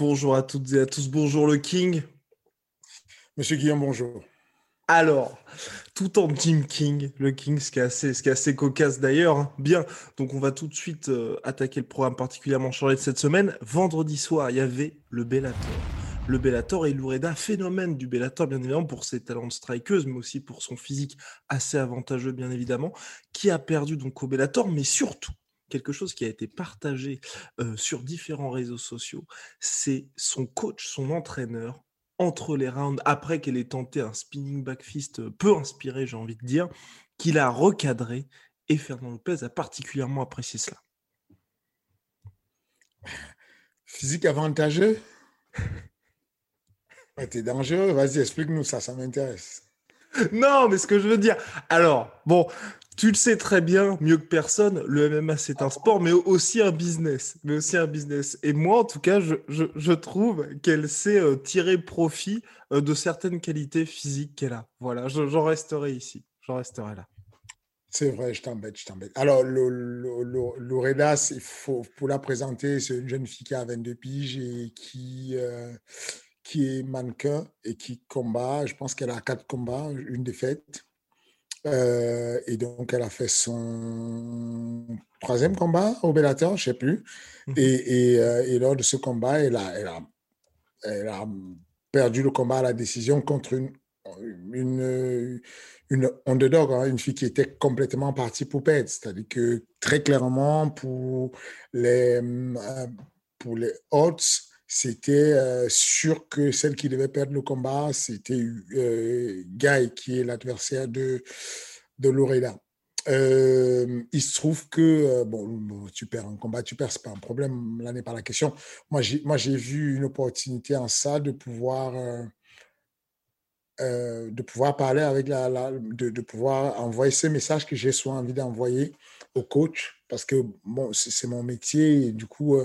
Bonjour à toutes et à tous, bonjour le King. Monsieur Guillaume, bonjour. Alors, tout en Jim King, le King, ce qui est assez, ce qui est assez cocasse d'ailleurs. hein. Bien, donc on va tout de suite euh, attaquer le programme particulièrement chargé de cette semaine. Vendredi soir, il y avait le Bellator. Le Bellator et Loureda, phénomène du Bellator, bien évidemment, pour ses talents de strikeuse, mais aussi pour son physique assez avantageux, bien évidemment, qui a perdu donc au Bellator, mais surtout, quelque chose qui a été partagé euh, sur différents réseaux sociaux, c'est son coach, son entraîneur, entre les rounds, après qu'elle ait tenté un spinning back fist peu inspiré, j'ai envie de dire, qu'il a recadré et Fernand Lopez a particulièrement apprécié cela. Physique avantageux? Ouais, T'es dangereux, vas-y, explique-nous ça, ça m'intéresse. Non, mais ce que je veux dire, alors, bon, tu le sais très bien, mieux que personne, le MMA c'est un sport, mais aussi un business. Mais aussi un business. Et moi, en tout cas, je, je, trouve qu'elle sait euh, tirer profit euh, de certaines qualités physiques qu'elle a. Voilà, je- j'en resterai ici. J'en resterai là. C'est vrai, je t'embête, je t'embête. Alors, le- le- le- Loreda, c'est- il faut, pour la présenter, c'est une jeune fille qui a 22 piges et qui, euh, qui est mannequin et qui combat. Je pense qu'elle a quatre combats, une défaite. Euh, et donc, elle a fait son troisième combat au Bellator, je ne sais plus. Mhm. Et, et, euh, et lors de ce combat, elle a, elle a, elle a perdu le combat à la décision contre une, une, une underdog, hein, une fille qui était complètement partie pour perdre. C'est-à-dire que très clairement, pour les, euh, pour les odds, c'était euh, sûr que celle qui devait perdre le combat, c'était euh, Guy, qui est l'adversaire de, de Loreda. Euh, il se trouve que, bon, tu perds un combat, tu perds, c'est pas un problème, là n'est pas la question. Moi, j'ai, vu une opportunité en ça de pouvoir, de pouvoir parler avec la, de, de pouvoir envoyer ces messages que j'ai souvent envie d'envoyer au coach parce que bon, c'est, mon métier et du coup,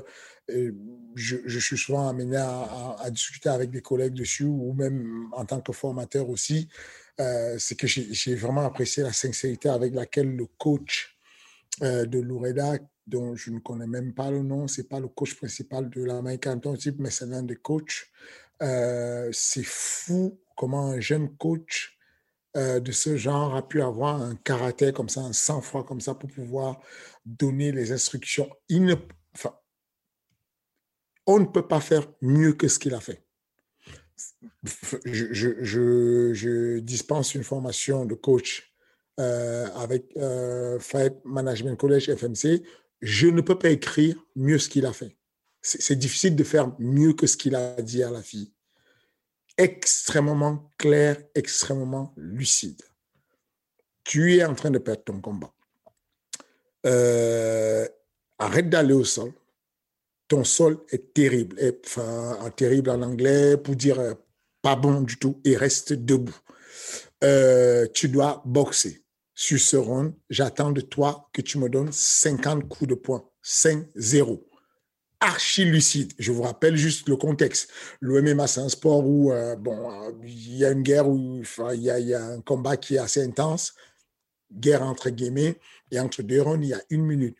je, suis souvent amené à, discuter avec des collègues dessus ou même en tant que formateur aussi. Euh, c'est que j'ai, vraiment apprécié la sincérité avec laquelle le coach euh, de Loureda, dont je ne connais même pas le nom, c'est pas le coach principal de l'American Township, mais c'est l'un des coachs. Euh, c'est fou comment un jeune coach de ce genre a pu avoir un caractère comme ça, un sang-froid comme ça pour pouvoir donner les instructions. Il ne, on ne peut pas faire mieux que ce qu'il a fait. Je, dispense une formation de coach euh, avec euh, Fight Management College FMC. Je ne peux pas écrire mieux ce qu'il a fait. C'est c'est difficile de faire mieux que ce qu'il a dit à la fille. Extrêmement clair, extrêmement lucide. Tu es en train de perdre ton combat. Euh, arrête d'aller au sol. Ton sol est terrible. Et, terrible en anglais pour dire euh, pas bon du tout et reste debout. Euh, tu dois boxer. Sur ce round, j'attends de toi que tu me donnes 50 coups de poing. 5-0. Archi lucide. Je vous rappelle juste le contexte. Le MMA, c'est un sport où, euh, il y a une guerre où il y, a, il y a un combat qui est assez intense. Guerre entre guillemets. Et entre deux rounds, il y a une minute.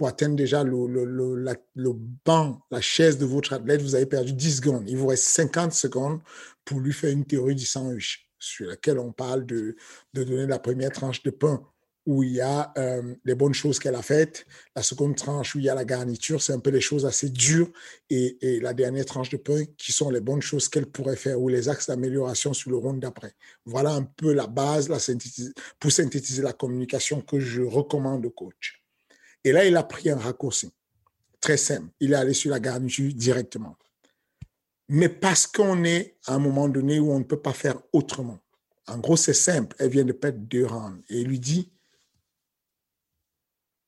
Pour atteindre déjà le, le, le, le banc, la chaise de votre athlète, vous avez perdu 10 secondes. Il vous reste 50 secondes pour lui faire une théorie du sandwich, sur laquelle on parle de, de donner la première tranche de pain où il y a euh, les bonnes choses qu'elle a faites, la seconde tranche où il y a la garniture, c'est un peu les choses assez dures, et, et la dernière tranche de pain qui sont les bonnes choses qu'elle pourrait faire ou les axes d'amélioration sur le round d'après. Voilà un peu la base pour synthétiser la communication que je recommande au coach. Et là, il a pris un raccourci. Très simple. Il est allé sur la garniture directement. Mais parce qu'on est à un moment donné où on ne peut pas faire autrement. En gros, c'est simple. Elle vient de perdre deux rounds. Et il lui dit,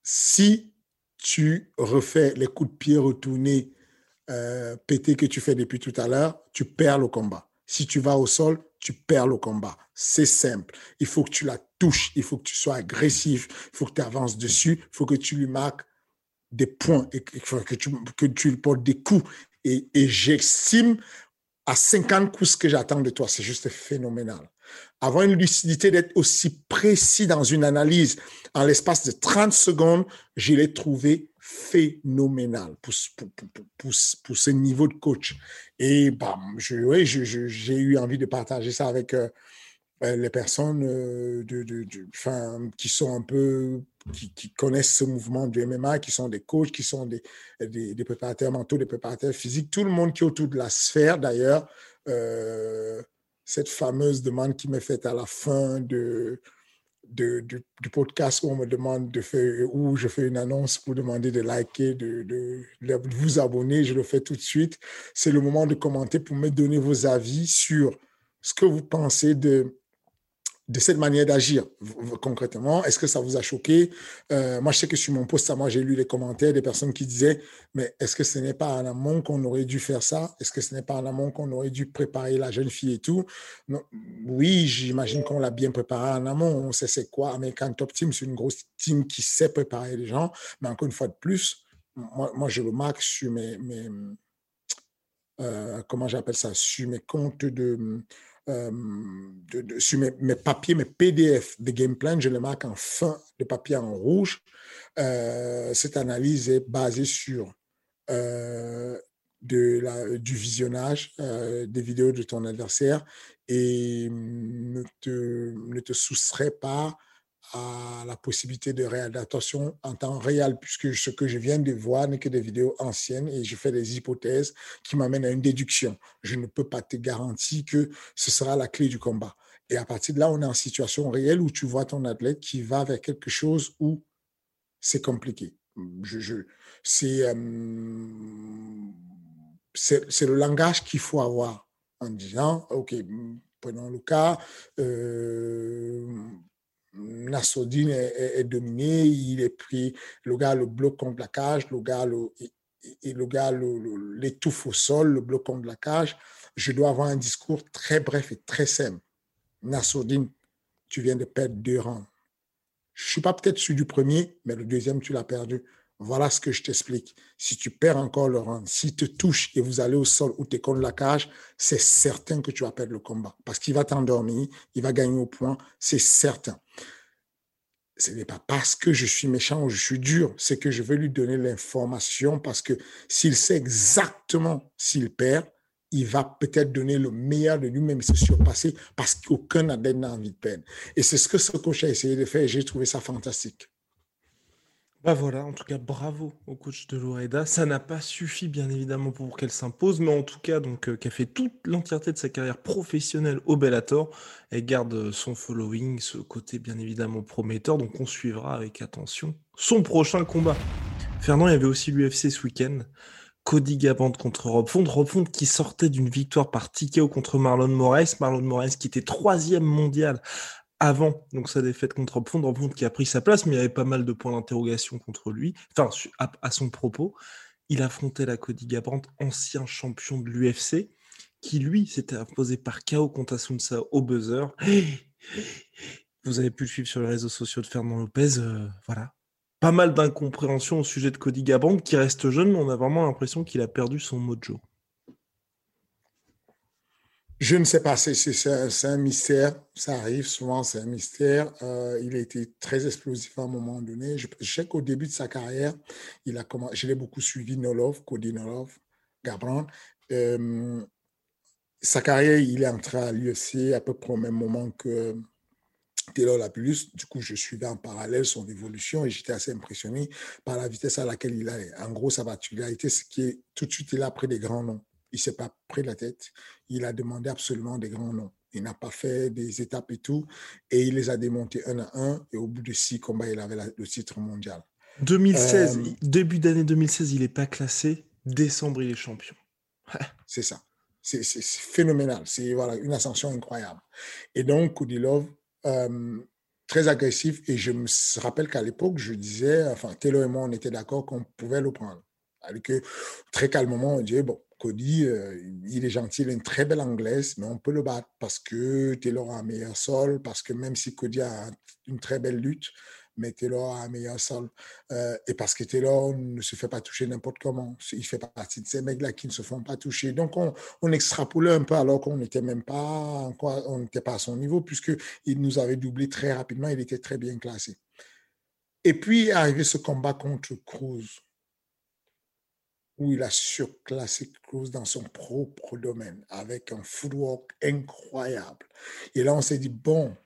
si tu refais les coups de pied retournés, euh, pétés que tu fais depuis tout à l'heure, tu perds le combat. Si tu vas au sol, tu perds le combat. C'est simple. Il faut que tu la touches, il faut que tu sois agressif, il faut que tu avances dessus, il faut que tu lui marques des points, et que tu, que tu lui portes des coups. Et, et j'estime à 50 coups ce que j'attends de toi. C'est juste phénoménal. Avoir une lucidité d'être aussi précis dans une analyse en l'espace de 30 secondes, je l'ai trouvé phénoménal pour, pour, pour, ce niveau de coach. Et oui, j'ai eu envie de partager ça avec euh, euh, les personnes euh, de, de, qui sont un peu, qui, connaissent ce mouvement du MMA, qui sont des coachs, qui sont des, des, préparateurs mentaux, des préparateurs physiques, tout le monde qui est autour de la sphère d'ailleurs. Cette fameuse demande qui m'est faite à la fin de, du, podcast où on me demande de faire, où je fais une annonce pour demander de liker, de, de vous abonner, je le fais tout de suite. C'est le moment de commenter pour me donner vos avis sur ce que vous pensez de de cette manière d'agir concrètement Est-ce que ça vous a choqué? Euh, Moi, je sais que sur mon post, moi, j'ai lu les commentaires des personnes qui disaient, mais est-ce que ce n'est pas en amont qu'on aurait dû faire ça? Est-ce que ce n'est pas en amont qu'on aurait dû préparer la jeune fille et tout? Non. Oui, j'imagine qu'on l'a bien préparé en amont. On sait c'est quoi. American Top Team, c'est une grosse team qui sait préparer les gens. Mais encore une fois de plus, moi, je le marque sur mes, mes euh, comment j'appelle ça, sur mes comptes de euh, sur mes, papiers, mes PDF de game plan, je les marque en fin de papier en rouge. Euh, cette analyse est basée sur euh, du visionnage des vidéos de ton adversaire et ne te, ne te soustrait pas à la possibilité de réadaptation en temps réel, puisque ce que je viens de voir n'est que des vidéos anciennes et je fais des hypothèses qui m'amènent à une déduction. Je ne peux pas te garantir que ce sera la clé du combat. Et à partir de là, on est en situation réelle où tu vois ton athlète qui va vers quelque chose où c'est compliqué. Je, euh, c'est, c'est le langage qu'il faut avoir en disant, OK, prenons le cas, euh, Nassoudine est, dominé, il est pris, le gars le bloque contre la cage, le gars le, et, le gars l'étouffe au sol, le bloque contre la cage. Je dois avoir un discours très bref et très simple. Nassoudine, tu viens de perdre deux rangs. Je ne suis pas peut-être celui du premier, mais le deuxième, tu l'as perdu. Voilà ce que je t'explique. Si tu perds encore le rang, s'il te touche et vous allez au sol ou tu es contre la cage, c'est certain que tu vas perdre le combat parce qu'il va t'endormir, il va gagner au point, c'est certain. Ce n'est pas parce que je suis méchant ou je suis dur, c'est que je veux lui donner l'information parce que s'il sait exactement s'il perd, il va peut-être donner le meilleur de lui-même et se surpasser parce qu'aucun adepte n'a envie de perdre. Et c'est ce que ce coach a essayé de faire et j'ai trouvé ça fantastique. Bah voilà, en tout cas, bravo au coach de Loreda. Ça n'a pas suffi, bien évidemment, pour qu'elle s'impose, mais en tout cas, donc, euh, qu'elle fait toute l'entièreté de sa carrière professionnelle au Bellator. Elle garde son following, ce côté bien évidemment prometteur, donc on suivra avec attention son prochain combat. Fernand, il y avait aussi l'UFC ce week-end. Cody Gaband contre Rob Font. Rob Font qui sortait d'une victoire par TKO contre Marlon Moraes. Marlon Moraes qui était troisième mondial avant donc sa défaite contre Robfond, Robfond qui a pris sa place, mais il y avait pas mal de points d'interrogation contre lui, enfin à, son propos. Il affrontait la Cody Garbrandt, ancien champion de l'UFC, qui lui s'était imposé par KO contre Asunsa au buzzer. Vous avez pu le suivre sur les réseaux sociaux de Fernand Lopez, euh, voilà. Pas mal d'incompréhension au sujet de Cody Garbrandt, qui reste jeune, mais on a vraiment l'impression qu'il a perdu son mojo. Je ne sais pas, c'est un, mystère. Ça arrive souvent, c'est un mystère. Euh, il a été très explosif à un moment donné. Je, sais qu'au début de sa carrière, il a je l'ai beaucoup suivi, Nolov, Cody Nolov, Gabran. Euh, sa carrière, il est entré à l'UFC à peu près au même moment que Taylor Lapulus. Du coup, je suivais en parallèle son évolution et j'étais assez impressionné par la vitesse à laquelle il allait. En gros, sa particularité, c'est qu'il tout de suite, il a pris des grands noms il s'est pas pris la tête. Il a demandé absolument des grands noms. Il n'a pas fait des étapes et tout. Et il les a démontés un à un. Et au bout de six combats, il avait le titre mondial. 2016, début d'année 2016, il n'est pas classé. Décembre, il est champion. c'est ça. C'est phénoménal. C'est voilà, une ascension incroyable. Et donc, Koudilov, très agressif. Et je me rappelle qu'à l'époque, je disais, enfin, Taylor et moi, on était d'accord qu'on pouvait le prendre. Avec que très calmement, on disait, bon, Cody, euh, il est gentil, il a une très belle anglaise, mais on peut le battre parce que Taylor a un meilleur sol, parce que même si Cody a une très belle lutte, mais Taylor a un meilleur sol. Euh, et parce que Taylor ne se fait pas toucher n'importe comment. Il fait partie de ces mecs-là qui ne se font pas toucher. Donc, on, extrapolait un peu alors qu'on n'était même pas, on n'était pas à son niveau, puisqu'il nous avait doublé très rapidement. Il était très bien classé. Et puis arrivé ce combat contre Cruz où il a surclassé Cruz dans son propre domaine avec un footwork incroyable. Et là, on s'est dit, bon,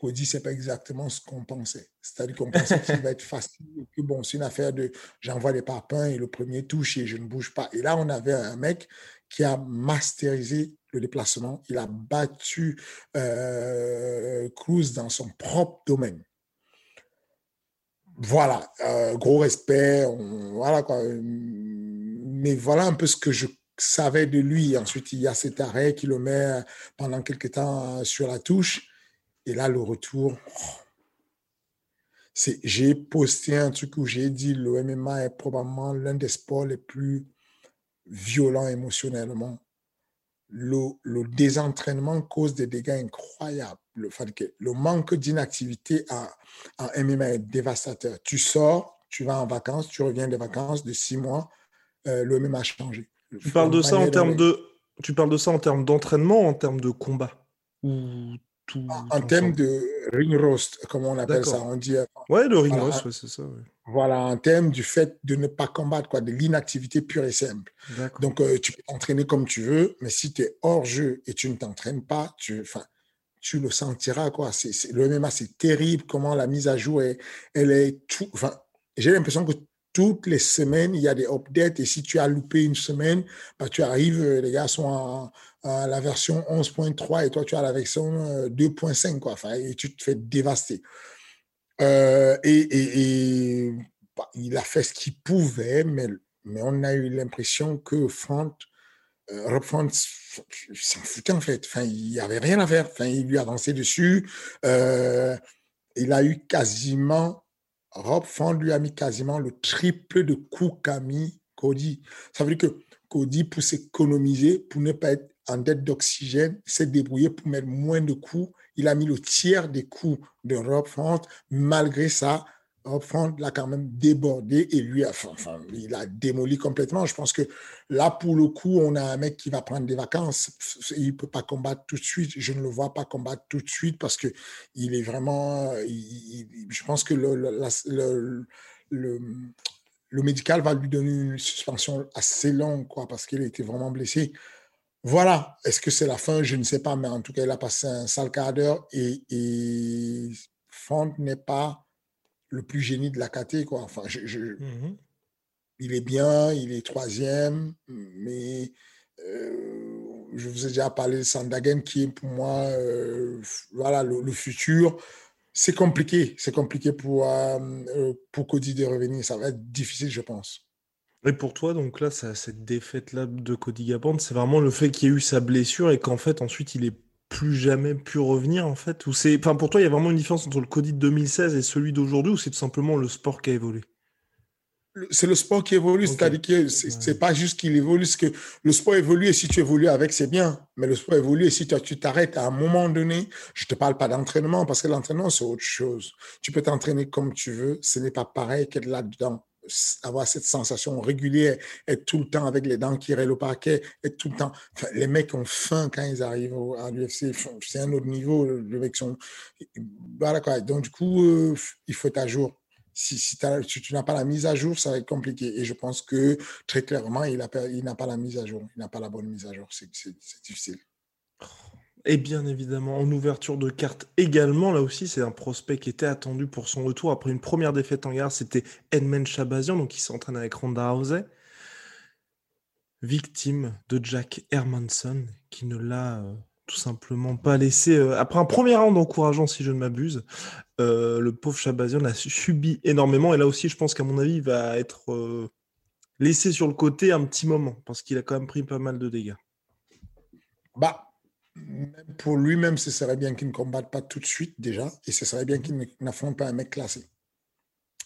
Cody, ce n'est pas exactement ce qu'on pensait. C'est-à-dire qu'on pensait qu'il va être facile, que bon, c'est une affaire de j'envoie les papins et le premier touche et je ne bouge pas. Et là, on avait un mec qui a masterisé le déplacement. Il a battu euh, Cruz dans son propre domaine. Voilà, euh, gros respect, voilà quoi. Mais voilà un peu ce que je savais de lui. Ensuite, il y a cet arrêt qui le met pendant quelques temps sur la touche. Et là, le retour, c'est, j'ai posté un truc où j'ai dit le MMA est probablement l'un des sports les plus violents émotionnellement. Le, le désentraînement cause des dégâts incroyables. Le, le manque d'inactivité en, MMA est dévastateur. Tu sors, tu vas en vacances, tu reviens des vacances de six mois, euh, le MMA a changé. Tu parles de ça en termes de, tu parles de ça en termes d'entraînement en termes de combat? Ou en termes de ring roast, comme on appelle ça, on dit. Euh, ouais, le ring roast, c'est ça. Voilà, en termes du fait de ne pas combattre, quoi, de l'inactivité pure et simple. Donc, euh, tu peux t'entraîner comme tu veux, mais si tu es hors jeu et tu ne t'entraînes pas, tu, tu le sentiras. Quoi. C'est, le MMA, c'est terrible comment la mise à jour, est, elle est tout. J'ai l'impression que toutes les semaines, il y a des updates. Et si tu as loupé une semaine, bah, tu arrives, euh, les gars sont à, la version 11.3 et toi, tu as la version 2.5, euh. Enfin, et tu te fais dévaster. Euh, et, bah, il a fait ce qu'il pouvait, mais, mais on a eu l'impression que Front, Rob Front s'en foutait en fait. Enfin, il n'y avait rien à faire. Enfin, il lui avançait dessus. il a eu quasiment Rob Font lui a mis quasiment le triple de coups qu'a mis Cody. Ça veut dire que Cody, pour s'économiser, pour ne pas être en dette d'oxygène, s'est débrouillé pour mettre moins de coups. Il a mis le tiers des coups de Rob Font. Malgré ça, Front l'a quand même débordé et lui, enfin, il a démoli complètement. Je pense que là, pour le coup, on a un mec qui va prendre des vacances. Il ne peut pas combattre tout de suite. Je ne le vois pas combattre tout de suite parce que il est vraiment. je pense que le, le, le, médical va lui donner une suspension assez longue, quoi, parce qu'il a été vraiment blessé. Voilà. Est-ce que c'est la fin? Je ne sais pas, mais en tout cas, il a passé un sale quart d'heure et, et n'est pas le plus génie de la KT, quoi. Enfin, je, mmh il est bien, il est troisième, mais euh, je vous ai déjà parlé de Sandagen qui est pour moi, euh, voilà, le, futur. C'est compliqué, c'est compliqué pour, euh, pour Cody de revenir. Ça va être difficile, je pense. Et pour toi, donc là, cette défaite-là de Cody Gaband, c'est vraiment le fait qu'il y ait eu sa blessure et qu'en fait, ensuite, il est plus jamais pu revenir en fait Ou c'est, enfin pour toi, il y a vraiment une différence entre le Cody de 2016 et celui d'aujourd'hui, ou c'est tout simplement le sport qui a évolué? C'est le sport qui évolue, c'est-à-dire que c'est pas juste qu'il évolue, c'est que le sport évolue et si tu évolues avec, c'est bien. Mais le sport évolue et si tu t'arrêtes à un moment donné, je te parle pas d'entraînement parce que l'entraînement, c'est autre chose. Tu peux t'entraîner comme tu veux, ce n'est pas pareil qu'être là-dedans avoir cette sensation régulière, être tout le temps avec les dents qui rèlent au parquet, être tout le temps. les mecs ont faim quand ils arrivent à l'UFC. C'est un autre niveau. Les mecs sont. Voilà quoi. Donc, du coup, euh, il faut être à jour. Si, si, tu n'as pas la mise à jour, ça va être compliqué. Et je pense que très clairement, il n'a pas la mise à jour. Il n'a pas la bonne mise à jour. C'est difficile. Et bien évidemment, en ouverture de carte également, là aussi, c'est un prospect qui était attendu pour son retour après une première défaite en gare. C'était Edmund Chabazian, donc il s'entraîne avec Ronda Rousey. Victime de Jack Hermanson, qui ne l'a euh, tout simplement pas laissé. après un premier round encourageant, si je ne m'abuse, le pauvre Chabazian a subi énormément. Et là aussi, je pense qu'à mon avis, il va être laissé sur le côté un petit moment, parce qu'il a quand même pris pas mal de dégâts. Bah, pour lui-même, ce serait bien qu'il ne combatte pas tout de suite déjà, et ce serait bien qu'il n'affronte pas un mec classé.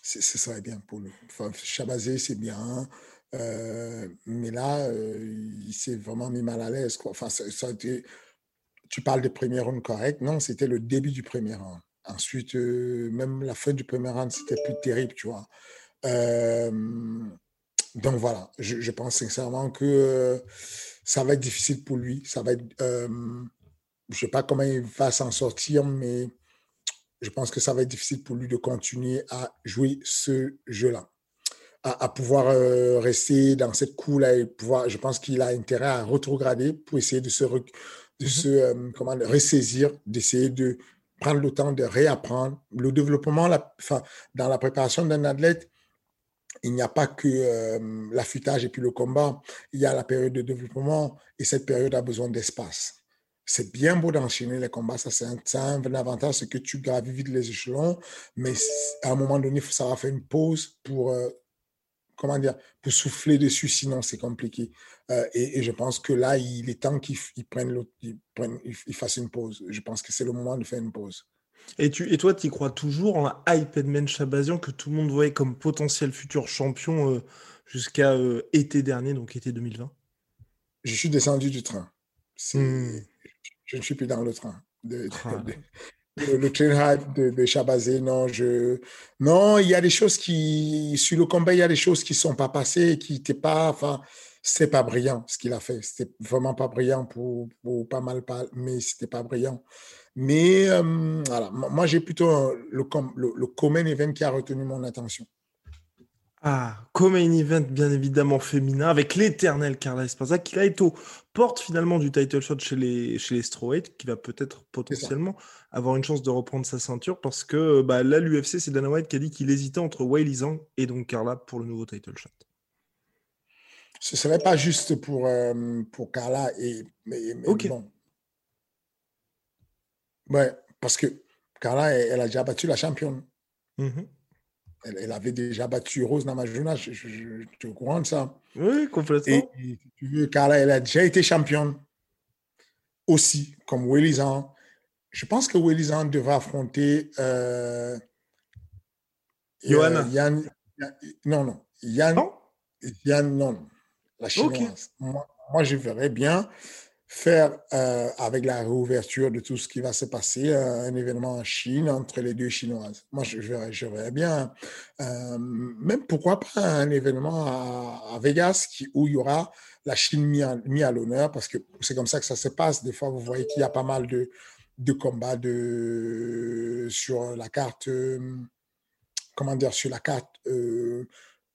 Ce serait bien pour lui. Enfin, Chabazé, c'est bien, euh, mais là, euh, il s'est vraiment mis mal à l'aise. Enfin, ça, a été... Tu parles des premiers rounds corrects. Non, c'était le début du premier round. Ensuite, euh, même la fin du premier round, c'était plus terrible, tu vois. donc voilà, je, pense sincèrement que ça va être difficile pour lui. Ça va être, je ne sais pas comment il va s'en sortir, mais je pense que ça va être difficile pour lui de continuer à jouer ce jeu-là à, pouvoir euh, rester dans cette cour-là et pouvoir, je pense qu'il a intérêt à retrograder pour essayer de se, de mmh se euh, comment, ressaisir, d'essayer de prendre le temps de réapprendre. Le développement, la, enfin, dans la préparation d'un athlète, il n'y a pas que euh, l'affûtage et puis le combat, il y a la période de développement et cette période a besoin d'espace. C'est bien beau d'enchaîner les combats, ça c'est un, avantage, c'est que tu gravis vite les échelons, mais à un moment donné, ça va faire une pause pour comment dire, pour souffler dessus, sinon c'est compliqué. Euh, et, je pense que là, il est temps qu'il prenne il, il fasse une pause. Je pense que c'est le moment de faire une pause. Et, tu, et toi, tu crois toujours en Hypedman Chabazian que tout le monde voyait comme potentiel futur champion euh, jusqu'à euh, été dernier, donc été 2020 Je suis descendu du train. Hmm. Je ne suis plus dans le train. De, ah, le, train hype de, Chabazé, non, je, non, il y a des choses qui, sur le combat, il y a des choses qui sont pas passées, qui n'étaient pas, enfin, c'est pas brillant ce qu'il a fait. C'était vraiment pas brillant pour, pour pas mal, pas, mais c'était pas brillant. Mais euh, voilà, moi j'ai plutôt le, le, le common event qui a retenu mon attention. Ah, comme un event bien évidemment féminin avec l'éternel Carla Esparza qui là est aux portes finalement du title shot chez les, chez les strawweight qui va peut-être potentiellement avoir une chance de reprendre sa ceinture parce que bah, là l'UFC c'est Dana White qui a dit qu'il hésitait entre Zhang et donc Carla pour le nouveau title shot. Ce serait pas juste pour, euh, pour Carla et mais, ok. Ouais, parce que Carla elle, a déjà battu la championne. Mm-hmm. Elle, avait déjà battu Rose Namajunas, je, je, je, au courant de ça Oui, complètement. Et, tu veux, Carla, elle a déjà été championne aussi, comme Zhang. Je pense que Zhang devra affronter euh, Johanna. Yann, non, non. Yann, non, Yann, non. La chinoise. Moi, moi, je verrais bien faire euh, avec la réouverture de tout ce qui va se passer, euh, un événement en Chine entre les deux Chinoises. Moi, je, verrais bien, euh, même pourquoi pas un événement à, Vegas qui, où il y aura la Chine mis à, mis à l'honneur, parce que c'est comme ça que ça se passe. Des fois, vous voyez qu'il y a pas mal de, de combats de, sur la carte, comment dire, sur la carte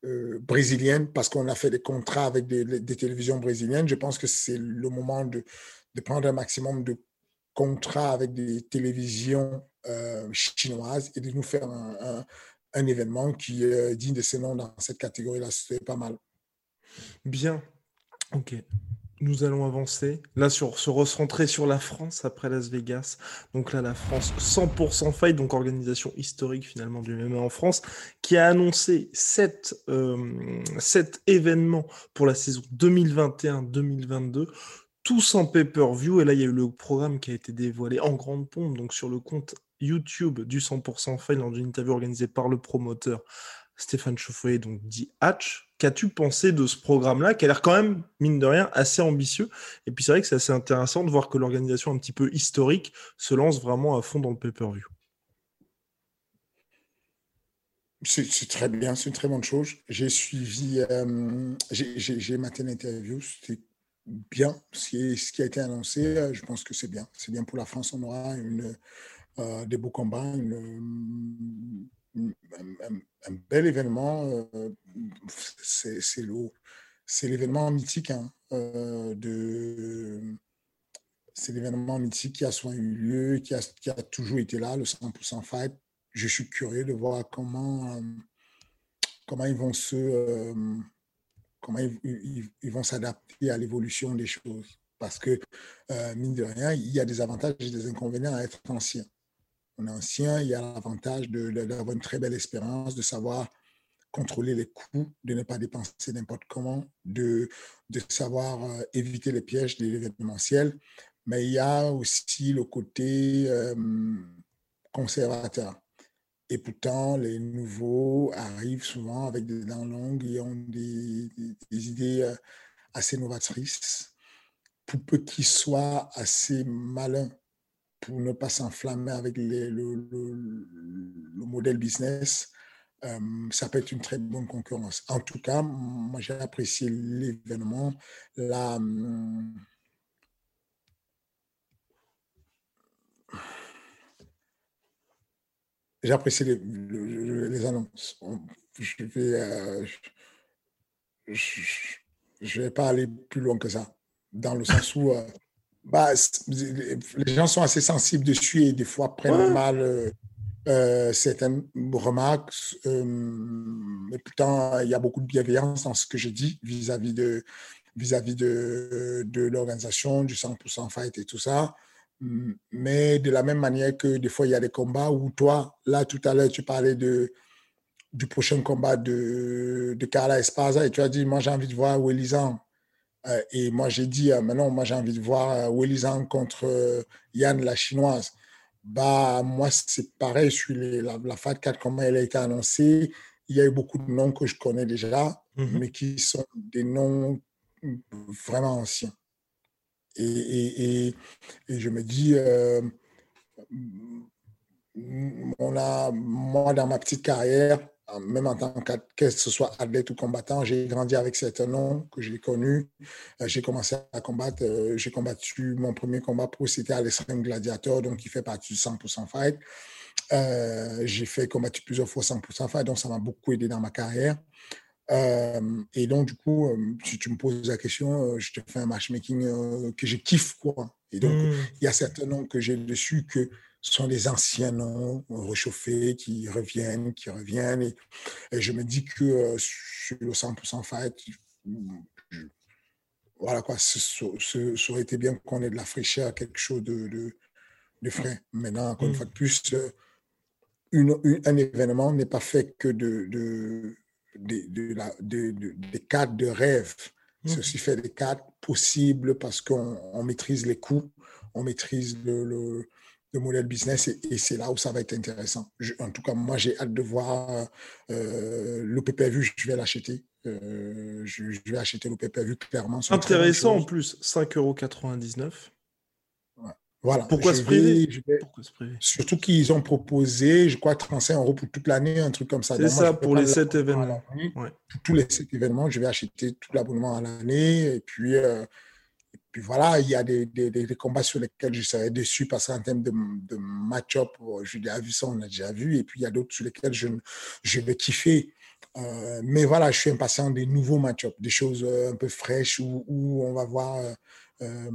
euh, brésilienne parce qu'on a fait des contrats avec des, télévisions brésiliennes. Je pense que c'est le moment de, prendre un maximum de contrats avec des télévisions euh, chinoises et de nous faire un, un, événement qui est digne de ce nom dans cette catégorie-là. C'est pas mal. Bien. Ok nous allons avancer. Là, sur se recentrer sur la France après Las Vegas. Donc là, la France 100% fight, donc organisation historique finalement du MMA en France, qui a annoncé sept, euh, événements pour la saison 2021-2022 tous en pay-per-view. Et là, il y a eu le programme qui a été dévoilé en grande pompe, donc sur le compte YouTube du 100% Fight, dans une interview organisée par le promoteur Stéphane Chauffoyer, donc dit Hatch. Qu'as-tu pensé de ce programme-là, qui a l'air quand même, mine de rien, assez ambitieux Et puis c'est vrai que c'est assez intéressant de voir que l'organisation un petit peu historique se lance vraiment à fond dans le pay-per-view. C'est très bien, c'est une très bonne chose. J'ai suivi, euh, j'ai maté l'interview, c'était bien ce qui, a été annoncé. Je pense que c'est bien. C'est bien pour la France, on aura euh, des beaux combats, un, bel événement. Euh, c'est l'événement mythique hein, euh, de. C'est l'événement mythique qui a souvent eu lieu, qui a, qui a toujours été là, le 100% fight. Je suis curieux de voir comment, euh, comment ils vont se, comment ils, ils, vont s'adapter à l'évolution des choses. Parce que mine de rien, il y a des avantages et des inconvénients à être ancien. On est ancien, il y a l'avantage d'avoir une très belle expérience, de savoir contrôler les coûts, de ne pas dépenser n'importe comment, de, de savoir éviter les pièges de l'événementiel. Mais il y a aussi le côté conservateur. Et pourtant, les nouveaux arrivent souvent avec des dents longues et ont des, idées euh, assez novatrices. Pour peu qu'ils soient assez malins pour ne pas s'enflammer avec le, modèle business, euh, ça peut être une très bonne concurrence. En tout cas, moi j'ai apprécié l'événement. La, hum, J'apprécie les, les, annonces. Je vais, euh, je, vais pas aller plus loin que ça, dans le sens où euh, bah, les gens sont assez sensibles dessus et des fois prennent mal euh, certaines remarques. mais pourtant, il y a beaucoup de bienveillance dans ce que je dis vis-à-vis de vis-à-vis de, de l'organisation, du 100% fight et tout ça. Mais de la même manière que des fois, il y a des combats où toi, là, tout à l'heure, tu parlais de, du prochain combat de, de Carla Esparza et tu as dit, moi, j'ai envie de voir Wellizan. Euh, et moi, j'ai dit, euh, maintenant, moi, j'ai envie de voir euh, Wellizan contre Yann, la chinoise. Bah, moi, c'est pareil sur les, la, la FAT 4, comment elle a été annoncée. Il y a eu beaucoup de noms que je connais déjà, mm-hmm. mais qui sont des noms vraiment anciens. Et, et, et, je me dis, euh, on a, moi, dans ma petite carrière, même en tant que ce soit athlète ou combattant, j'ai grandi avec certains noms que j'ai connus. Euh, j'ai commencé à combattre, euh, j'ai combattu mon premier combat pro, c'était à l'extrême gladiateur, donc il fait partie du 100% fight. j'ai fait combattu plusieurs fois 100% fight, donc ça m'a beaucoup aidé dans ma carrière. Euh, et donc, du coup, euh, si tu me poses la question, euh, je te fais un matchmaking que je kiffe, quoi. Et donc, mmh. il y a certains noms que j'ai dessus que sont des anciens noms réchauffés qui reviennent, qui reviennent. Et, je me dis que sur le 100% fight, voilà quoi, ça aurait été bien qu'on ait de la fraîcheur, quelque chose de, de, frais. Maintenant, encore une mmh. fois de plus, une, un événement n'est pas fait que de des, de la, des cadres de rêve. C'est mmh. aussi fait des cadres possibles parce qu'on maîtrise les coûts, on maîtrise le, le, modèle business et, c'est là où ça va être intéressant. en tout cas, moi, j'ai hâte de voir euh, le PPV, je vais l'acheter. Euh, je, vais acheter le PPV clairement. Intéressant en plus, 5,99 euros. Voilà. Pourquoi, se priver Surtout qu'ils ont proposé, je crois, 35 euros pour toute l'année, un truc comme ça. C'est ça, pour les 7 événements. tous les 7 événements, je vais acheter tout l'abonnement à l'année. Et puis, euh, puis voilà, il y a des, combats sur lesquels je serais déçu parce qu'en termes de, de match-up, je déjà vu ça, on a déjà vu. Et puis, il y a d'autres sur lesquels je, vais kiffer. Euh, mais voilà, je suis impatient des nouveaux match-up, des choses euh, un peu fraîches où, on va voir euh,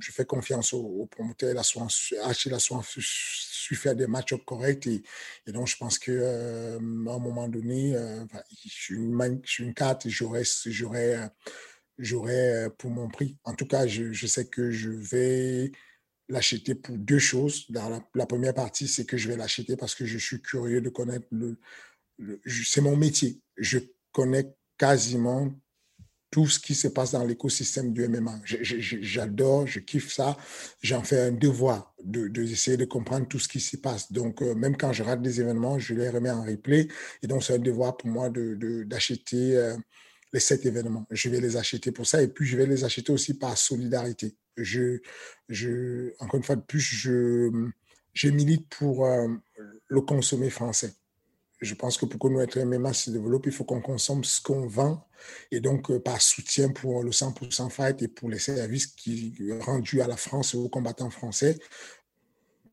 je fais confiance au, promoteur. Achille a su faire des matchs corrects et, et, donc je pense que euh, un moment donné, euh, je, suis une, une carte et j'aurai j'aurai pour mon prix. En tout cas, je, sais que je vais l'acheter pour deux choses. La, première partie, c'est que je vais l'acheter parce que je suis curieux de connaître le c'est mon métier. Je connais quasiment tout ce qui se passe dans l'écosystème du MMA. J'adore, je kiffe ça. J'en fais un devoir d'essayer de, de, comprendre tout ce qui s'y passe. Donc, euh, même quand je rate des événements, je les remets en replay. Et donc, c'est un devoir pour moi d'acheter de, euh, les sept événements. Je vais les acheter pour ça. Et puis, je vais les acheter aussi par solidarité. Je, je, encore une fois de plus, je, je milite pour euh, le consommer français je pense que pour que notre MMA se développe, il faut qu'on consomme ce qu'on vend. Et donc, euh, par soutien pour le 100% Fight et pour les services qui rendus à la France et aux combattants français,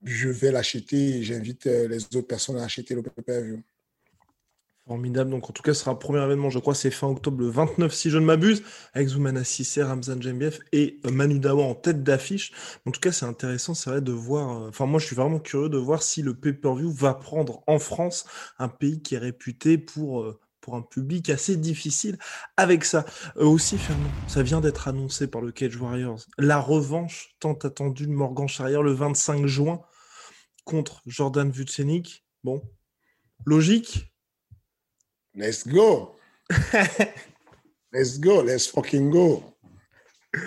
je vais l'acheter et j'invite euh, les autres personnes à acheter le PPV. Formidable. Donc, en tout cas, ce sera un premier événement, je crois, c'est fin octobre, le 29, si je ne m'abuse, avec Zoumana Sissé, Ramzan Jembiev et Manu Dawa en tête d'affiche. En tout cas, c'est intéressant, c'est vrai, de voir. Euh, enfin, moi, je suis vraiment curieux de voir si le pay-per-view va prendre en France un pays qui est réputé pour, euh, pour un public assez difficile avec ça. Euh, aussi, Fernand, ça vient d'être annoncé par le Cage Warriors. La revanche tant attendue de Morgan Charrière le 25 juin contre Jordan Vucenic. Bon, logique. Let's go. let's go. Let's fucking go.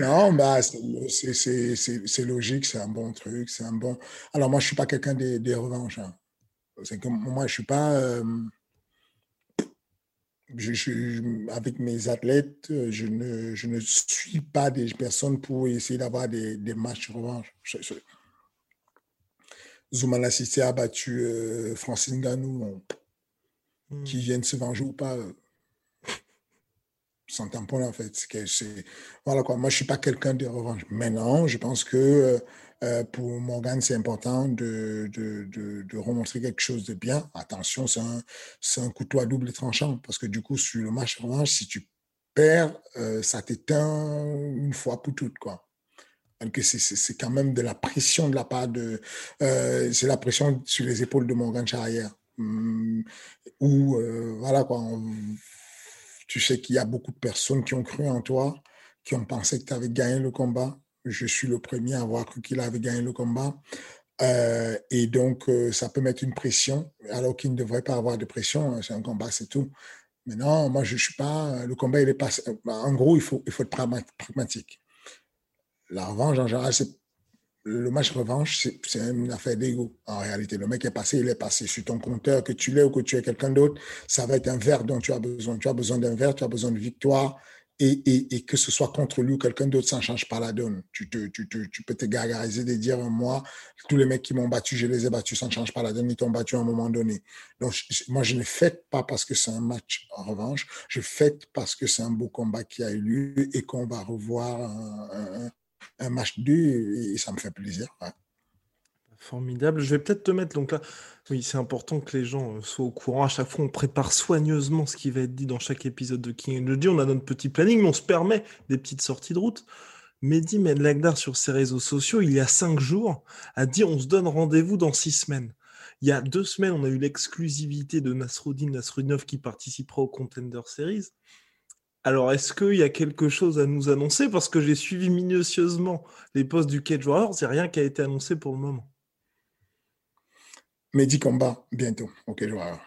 Non, bah, c'est logique, c'est un bon truc, c'est un bon. Alors, moi, je ne suis pas quelqu'un des, des, revanches. Hein. C'est moi, je ne suis pas. Euh, je, avec mes athlètes, je ne, je ne suis pas des personnes pour essayer d'avoir des, des, matchs revanche. Zouman Assisté a battu euh, Francine Ganou. Hmm. Qui viennent se venger ou pas, euh, sans tampon en fait. C'est, voilà quoi. Moi, je ne suis pas quelqu'un de revanche. Maintenant, je pense que euh, pour Morgan, c'est important de, de, de, remontrer quelque chose de bien. Attention, c'est un, c'est un couteau à double tranchant parce que du coup, sur le match revanche, si tu perds, euh, ça t'éteint une fois pour toutes. Quoi. C'est, c'est, quand même de la pression de la part de. Euh, c'est la pression sur les épaules de Morgan Charrière. Hum, où, voilà quoi. tu sais qu'il y a beaucoup de personnes qui ont cru en toi, qui ont pensé que tu avais gagné le combat je suis le premier à avoir cru qu'il avait gagné le combat. Euh, et donc, euh, ça peut mettre une pression, alors qu'il ne devrait pas avoir de pression. Hein, c'est un combat, c'est tout. Mais non, moi, je ne suis pas. Le combat, il est pas. En gros, il faut, il faut être pragmatique. La revanche, en général, c'est. Le match revanche, c'est une affaire d'ego. En réalité, le mec est passé, il est passé sur ton compteur, que tu l'aies ou que tu es quelqu'un d'autre. Ça va être un verre dont tu as besoin. Tu as besoin d'un verre, tu as besoin de victoire et, que ce soit contre lui ou quelqu'un d'autre, ça ne change pas la donne. Tu, peux te gargariser de dire, moi, tous les mecs qui m'ont battu, je les ai battus, ça ne change pas la donne, ils t'ont battu à un moment donné. Donc, moi, je ne fête pas parce que c'est un match revanche, je fête parce que c'est un beau combat qui a eu lieu et qu'on va revoir un, match 2 et, ça me fait plaisir. Formidable. Je vais peut-être te mettre donc là. Oui, c'est important que les gens euh, soient au courant. À chaque fois, on prépare soigneusement ce qui va être dit dans chaque épisode de King and the On a notre petit planning, mais on se permet des petites sorties de route. Mehdi Medlagdar sur ses réseaux sociaux, il y a cinq jours, a dit on se donne rendez-vous dans six semaines. Il y a deux semaines, on a eu l'exclusivité de Nasruddin Nasrudinov qui participera au Contender Series. Alors, est-ce qu'il y a quelque chose à nous annoncer? Parce que j'ai suivi minutieusement les posts du Cage Warriors, il n'y a rien qui a été annoncé pour le moment. Mehdi combat bientôt. Je vois.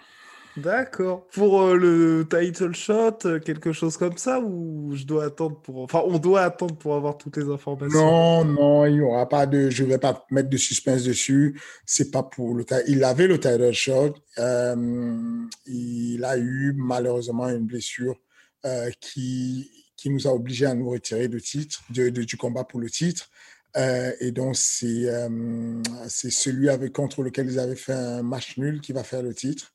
D'accord. Pour euh, le title shot, euh, quelque chose comme ça, ou je dois attendre pour. Enfin, on doit attendre pour avoir toutes les informations? Non, non, il n'y aura pas de. Je ne vais pas mettre de suspense dessus. C'est pas pour le. Il avait le title shot. Euh, il a eu malheureusement une blessure qui, qui nous a obligés à nous retirer de titre, de, du combat pour le titre. Euh, et donc, c'est euh, c'est celui avec, contre lequel ils avaient fait un match nul qui va faire le titre.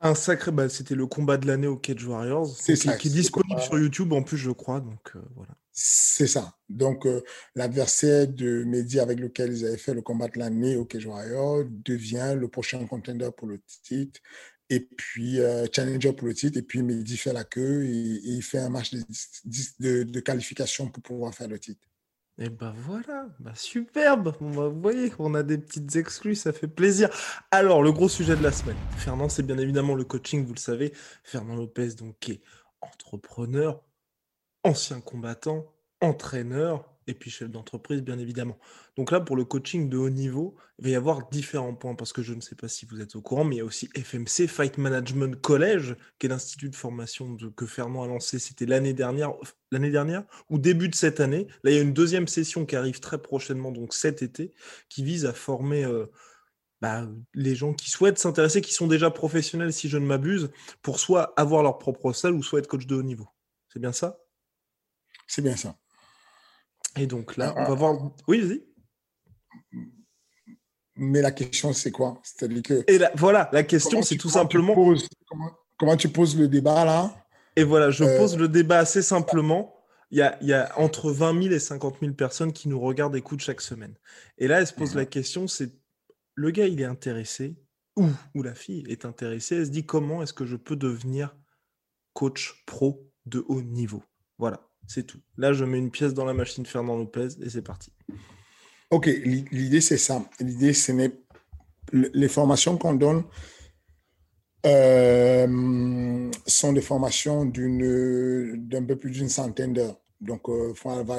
Un sacré, bah, c'était le combat de l'année au Cage Warriors, qui, qui, est disponible sur YouTube en plus, je crois. Donc euh, voilà. C'est ça. Donc l'adversaire de Mehdi avec lequel ils avaient fait le combat de l'année au Cage Warriors devient le prochain contender pour le titre. Et puis challenger pour le titre. Et puis Mehdi fait la queue et, il fait un match de, de qualification pour pouvoir faire le titre. Et ben voilà, bah superbe. Bah, vous voyez, on a des petites exclus, ça fait plaisir. Alors, le gros sujet de la semaine. Fernand, c'est bien évidemment le coaching, vous le savez. Fernand Lopez, donc, qui est entrepreneur, ancien combattant, entraîneur, et puis chef d'entreprise, bien évidemment. Donc là, pour le coaching de haut niveau, il va y avoir différents points, parce que je ne sais pas si vous êtes au courant, mais il y a aussi FMC, Fight Management College, qui est l'institut de formation que Fernand a lancé, c'était l'année dernière, l'année dernière, ou début de cette année. Là, il y a une deuxième session qui arrive très prochainement, donc cet été, qui vise à former... Euh, bah, les gens qui souhaitent s'intéresser, qui sont déjà professionnels, si je ne m'abuse, pour soit avoir leur propre salle ou soit être coach de haut niveau. C'est bien ça? C'est bien ça. Et donc là, on va voir. Oui, vas-y. Mais la question, c'est quoi? C'est-à-dire que. Et voilà, la question, c'est tout simplement. comment, tu poses le débat là? Et voilà, je euh, pose le débat assez simplement. Il y, a, il y a entre 20 000 et 50 000 personnes qui nous regardent et écoutent chaque semaine. Et là, elle se pose mhm. la question c'est le gars, il est intéressé, ou, ou la fille est intéressée, elle se dit comment est-ce que je peux devenir coach pro de haut niveau? Voilà. C'est tout. Là, je mets une pièce dans la machine Fernand Lopez et c'est parti. Ok, l'idée c'est ça. L'idée, ce n'est les formations qu'on donne. euh, sont des formations d'un peu plus d'une centaine d'heures. Donc, euh,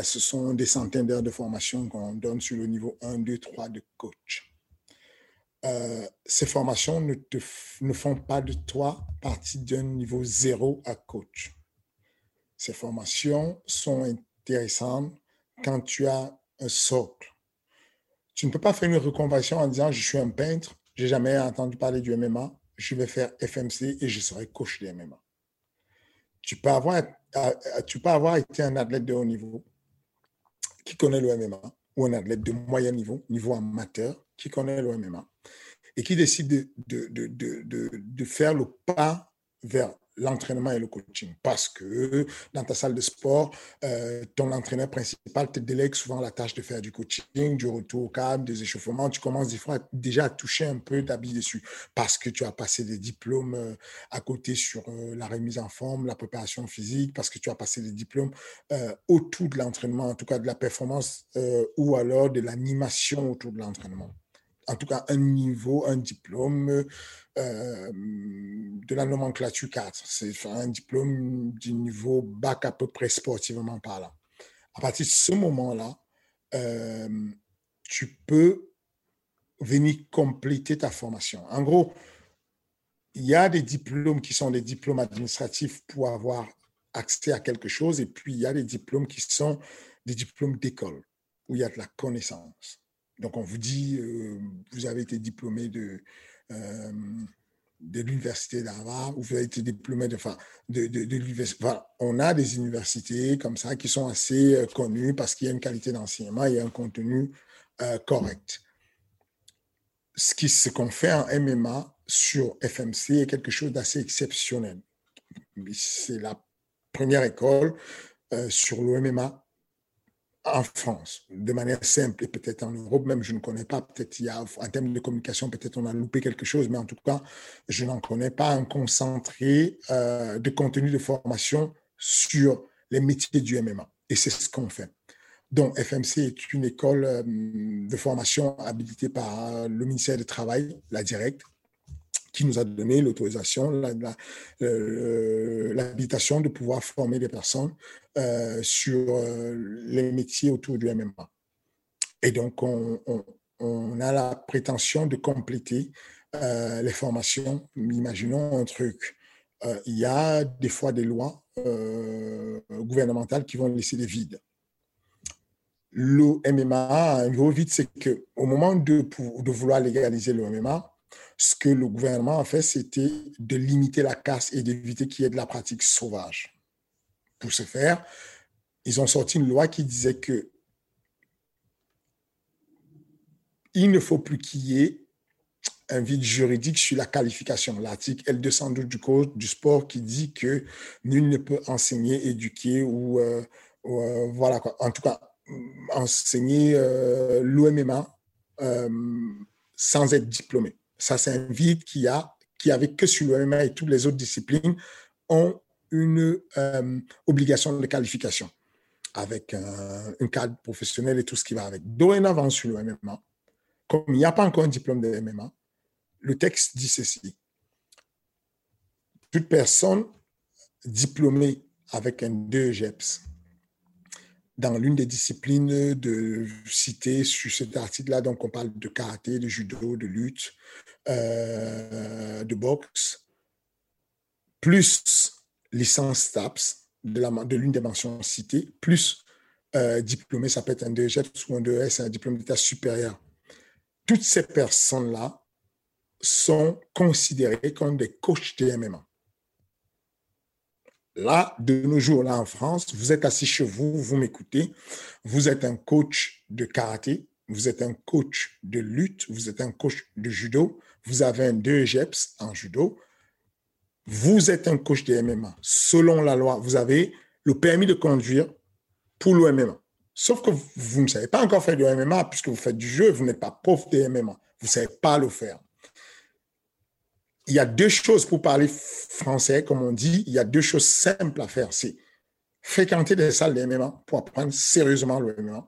ce sont des centaines d'heures de formation qu'on donne sur le niveau 1, 2, 3 de coach. Euh, ces formations ne, te, ne font pas de toi partie d'un niveau zéro à coach. Ces formations sont intéressantes quand tu as un socle. Tu ne peux pas faire une reconversion en disant je suis un peintre, j'ai jamais entendu parler du MMA, je vais faire FMC et je serai coach de MMA. Tu peux avoir, tu peux avoir été un athlète de haut niveau qui connaît le MMA ou un athlète de moyen niveau, niveau amateur, qui connaît le MMA et qui décide de, de, de, de faire le pas vers l'entraînement et le coaching. Parce que dans ta salle de sport, euh, ton entraîneur principal te délègue souvent la tâche de faire du coaching, du retour au cadre, des échauffements. Tu commences des fois déjà à toucher un peu bille dessus parce que tu as passé des diplômes euh, à côté sur euh, la remise en forme, la préparation physique, parce que tu as passé des diplômes autour de l'entraînement, en tout cas de la performance ou alors de l'animation autour de l'entraînement en tout cas un niveau, un diplôme euh, de la nomenclature 4. C'est un diplôme du niveau bac à peu près sportivement parlant. À partir de ce moment-là, euh, tu peux venir compléter ta formation. En gros, il y a des diplômes qui sont des diplômes administratifs pour avoir accès à quelque chose, et puis il y a des diplômes qui sont des diplômes d'école, où il y a de la connaissance. Donc, on vous dit, euh, vous avez été diplômé de, euh, de l'université d'Harvard, vous avez été diplômé de, enfin, de, de, l'université. on a des universités comme ça qui sont assez euh, connues parce qu'il y a une qualité d'enseignement, il y a un contenu correct. Ce qui ce qu'on fait en MMA sur FMC est quelque chose d'assez exceptionnel. C'est la première école sur le MMA en France, de manière simple, et peut-être en Europe même, je ne connais pas, peut-être il y a, en termes de communication, peut-être on a loupé quelque chose, mais en tout cas, je n'en connais pas un concentré euh, de contenu de formation sur les métiers du MMA. Et c'est ce qu'on fait. Donc, FMC est une école euh, de formation habilitée par le ministère du Travail, la directe, qui nous a donné l'autorisation, euh, l'habilitation de pouvoir former des personnes euh, sur euh, les métiers autour du MMA. Et donc, on, a la prétention de compléter les formations. Imaginons un truc. il y a des fois des lois gouvernementales qui vont laisser des vides le MMA un gros vide, c'est qu'au moment de, de, vouloir légaliser le MMA, ce que le gouvernement a fait, c'était de limiter la casse et d'éviter qu'il y ait de la pratique sauvage. Pour ce faire, ils ont sorti une loi qui disait que il ne faut plus qu'il y ait un vide juridique sur la qualification. L'article L212 du Code du sport qui dit que nul ne peut enseigner, éduquer ou, euh, euh, voilà quoi. En tout cas, enseigner euh, l'OMMA sans être diplômé. Ça, c'est un vide qu'il y a, qui avait que sur le MMA et toutes les autres disciplines ont une euh, obligation de qualification avec un, cadre professionnel et tout ce qui va avec. Dorénavant sur le MMA, comme il n'y a pas encore un diplôme de MMA, le texte dit ceci. Toute personne diplômée avec un 2 GEPS dans l'une des disciplines de citer sur cet article-là, donc on parle de karaté, de judo, de lutte, euh, de boxe, plus licence TAPS de, l'une des mentions citées, plus euh, diplômé, ça peut être un 2 ou un 2S, un diplôme d'état supérieur. Toutes ces personnes-là sont considérées comme des coachs de MMA. Là, de nos jours, là en France, vous êtes assis chez vous, vous m'écoutez, vous êtes un coach de karaté, vous êtes un coach de lutte, vous êtes un coach de judo, vous avez un 2 GEPS en judo, vous êtes un coach de MMA. Selon la loi, vous avez le permis de conduire pour le MMA. Sauf que vous ne savez pas encore faire du MMA puisque vous faites du jeu, vous n'êtes pas prof de MMA. Vous ne savez pas le faire. Il y a deux choses pour parler français, comme on dit, il y a deux choses simples à faire. C'est fréquenter des salles de MMA pour apprendre sérieusement le MMA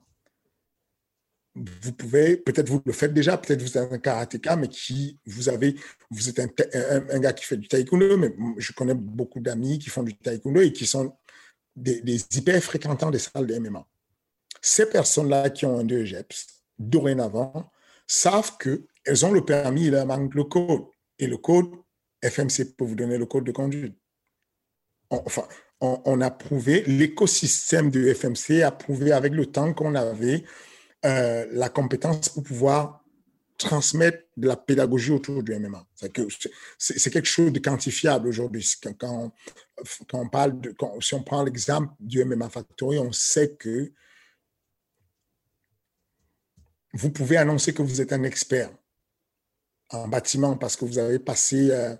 vous pouvez, peut-être vous le faites déjà, peut-être vous êtes un karatéka, mais qui vous avez, vous êtes un, gars qui fait du taekwondo, mais je connais beaucoup d'amis qui font du taekwondo et qui sont des, hyper fréquentants des salles de MMA. Ces personnes-là qui ont un 2 GEPS, dorénavant, savent qu'elles ont le permis, il leur manque le code. Et le code, FMC peut vous donner le code de conduite. Enfin, on, a prouvé, l'écosystème de FMC a prouvé avec le temps qu'on avait euh, la compétence pour pouvoir transmettre de la pédagogie autour du MMA. C'est quelque chose de quantifiable aujourd'hui. Quand, quand, on parle si on prend l'exemple du MMA Factory, on sait que vous pouvez annoncer que vous êtes un expert en bâtiment parce que vous avez passé euh,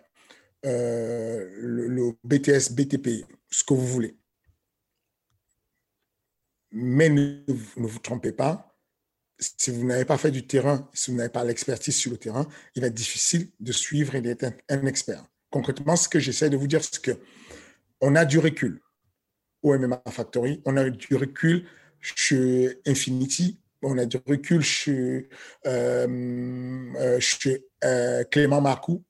euh, le, BTS, BTP, ce que vous voulez. Mais ne, vous trompez pas, si vous n'avez pas fait du terrain, si vous n'avez pas l'expertise sur le terrain, il va être difficile de suivre et d'être un, expert. Concrètement, ce que j'essaie de vous dire, c'est que on a du recul au MMA Factory, on a du recul chez Infinity, on a du recul chez, euh, euh, euh, Clément Marcoux.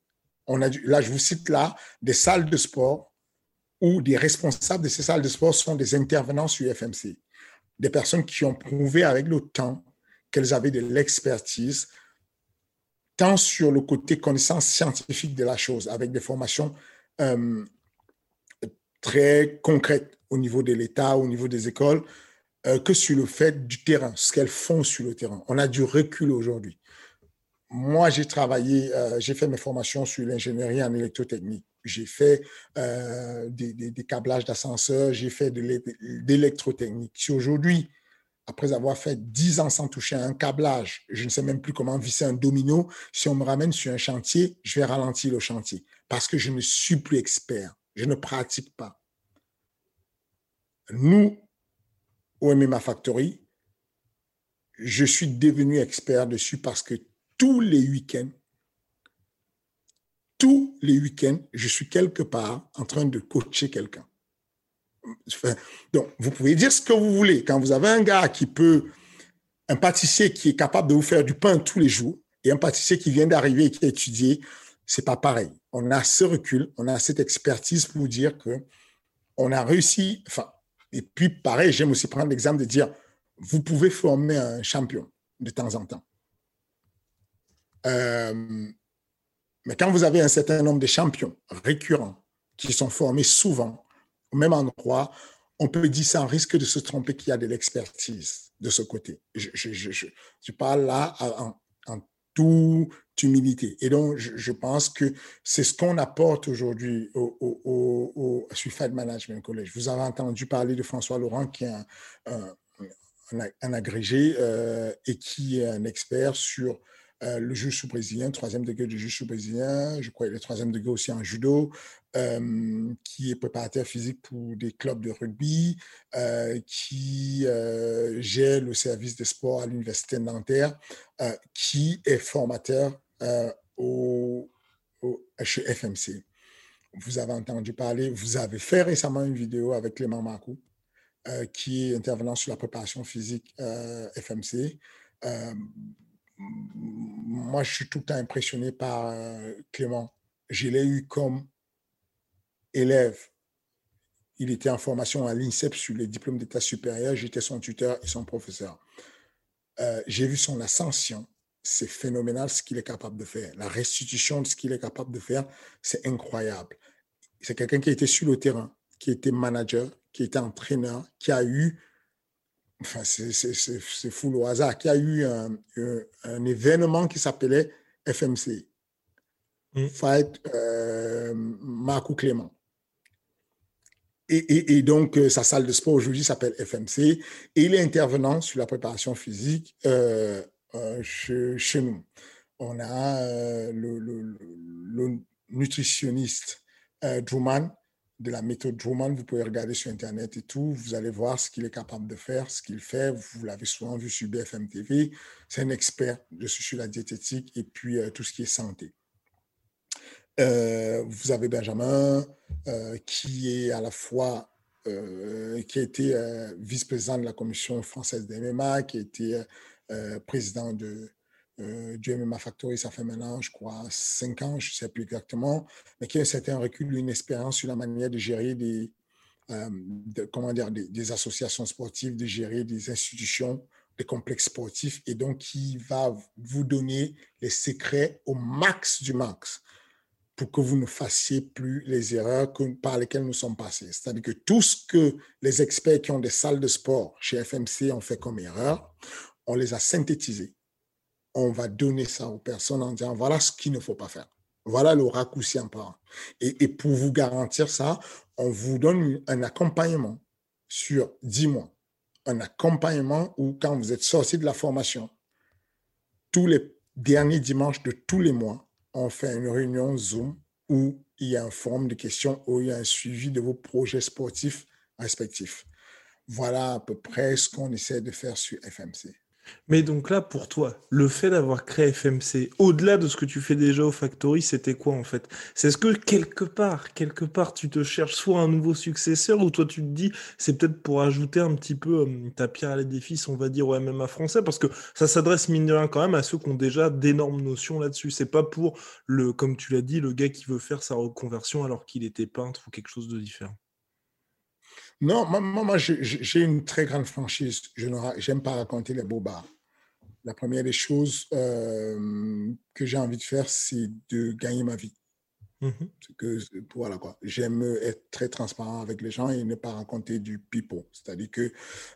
On a là, je vous cite là des salles de sport où des responsables de ces salles de sport sont des intervenants sur FMC, des personnes qui ont prouvé avec le temps qu'elles avaient de l'expertise, tant sur le côté connaissance scientifique de la chose, avec des formations très concrètes au niveau de l'État, au niveau des écoles, euh, que sur le fait du terrain, ce qu'elles font sur le terrain. On a du recul aujourd'hui. Moi, j'ai travaillé, euh, j'ai fait mes formations sur l'ingénierie en électrotechnique. J'ai fait euh, des, des, câblages d'ascenseurs, j'ai fait de l'électrotechnique. Si aujourd'hui, après avoir fait 10 ans sans toucher un câblage, je ne sais même plus comment visser un domino, si on me ramène sur un chantier, je vais ralentir le chantier parce que je ne suis plus expert. Je ne pratique pas. Nous, au MMA Factory, je suis devenu expert dessus parce que tous les week-ends, tous les week-ends, je suis quelque part en train de coacher quelqu'un. Donc, vous pouvez dire ce que vous voulez. Quand vous avez un gars qui peut, un pâtissier qui est capable de vous faire du pain tous les jours et un pâtissier qui vient d'arriver et qui a étudié, c'est pas pareil. On a ce recul, on a cette expertise pour vous dire que on a réussi, enfin, et puis, pareil, j'aime aussi prendre l'exemple de dire, vous pouvez former un champion de temps en temps. Euh, mais quand vous avez un certain nombre de champions récurrents qui sont formés souvent au même endroit, on peut dire sans risque de se tromper qu'il y a de l'expertise de ce côté. Je, parle là en, en tout humilité. Et donc, je, pense que c'est ce qu'on apporte aujourd'hui au, au, au, Management College. Vous avez entendu parler de François Laurent, qui est un, un, agrégé euh, et qui est un expert sur euh, le juge brésilien, troisième degré du juge brésilien, je crois le troisième degré aussi en judo, euh, qui est préparateur physique pour des clubs de rugby, euh, qui gère le service des sports à l'Université de Nanterre, qui est formateur au, chez FMC. Vous avez entendu parler, vous avez fait récemment une vidéo avec Clément Marcou, qui est intervenant sur la préparation physique FMC moi, je suis tout le temps impressionné par euh, Clément. Je l'ai eu comme élève. Il était en formation à l'INSEP sur les diplômes d'état supérieur. J'étais son tuteur et son professeur. Euh, j'ai vu son ascension. C'est phénoménal ce qu'il est capable de faire. La restitution de ce qu'il est capable de faire, c'est incroyable. C'est quelqu'un qui a été sur le terrain, qui a été manager, qui été entraîneur, qui a eu enfin, c'est fou le hasard, qu'il y a eu un, un, événement qui s'appelait FMC, mm. Fight euh, Marco Clément. Et, et, donc, euh, sa salle de sport aujourd'hui s'appelle FMC et il est intervenant sur la préparation physique euh, chez, chez, nous. On a le, le, le, nutritionniste Drummond de la méthode Drummond, vous pouvez regarder sur Internet et tout, vous allez voir ce qu'il est capable de faire, ce qu'il fait. Vous l'avez souvent vu sur BFM TV. C'est un expert de sur la diététique et puis euh, tout ce qui est santé. Euh, vous avez Benjamin, euh, qui est à la fois, qui a été vice-président de la commission française des MMA, qui a été président de, du MMA Factory, ça fait maintenant, je crois, cinq ans, je ne sais plus exactement, mais qui a un certain recul, une expérience sur la manière de gérer des, comment dire, des, associations sportives, de gérer des institutions, des complexes sportifs, et donc qui va vous donner les secrets au max du max pour que vous ne fassiez plus les erreurs par lesquelles nous sommes passés. C'est-à-dire que tout ce que les experts qui ont des salles de sport chez FMC ont fait comme erreur, on les a synthétisés. On va donner ça aux personnes en disant voilà ce qu'il ne faut pas faire. Voilà le raccourci en parlant. Et, et, pour vous garantir ça, on vous donne un accompagnement sur 10 mois. Un accompagnement où, quand vous êtes sorti de la formation, tous les derniers dimanches de tous les mois, on fait une réunion Zoom où il y a un forum de questions, où il y a un suivi de vos projets sportifs respectifs. Voilà à peu près ce qu'on essaie de faire sur FMC. Mais donc là, pour toi, le fait d'avoir créé FMC, au-delà de ce que tu fais déjà au Factory, c'était quoi en fait? C'est ce que quelque part, quelque part, tu te cherches soit un nouveau successeur, ou toi tu te dis, c'est peut-être pour ajouter un petit peu euh, ta pierre à l'édifice, on va dire, au MMA français, parce que ça s'adresse mine de quand même à ceux qui ont déjà d'énormes notions là-dessus. C'est pas pour le, comme tu l'as dit, le gars qui veut faire sa reconversion alors qu'il était peintre ou quelque chose de différent. Non, moi, moi j'ai une très grande franchise. Je n'aime pas raconter les bobards. La première des choses euh, que j'ai envie de faire, c'est de gagner ma vie. Mmh que, voilà quoi. J'aime être très transparent avec les gens et ne pas raconter du pipeau. C'est-à-dire que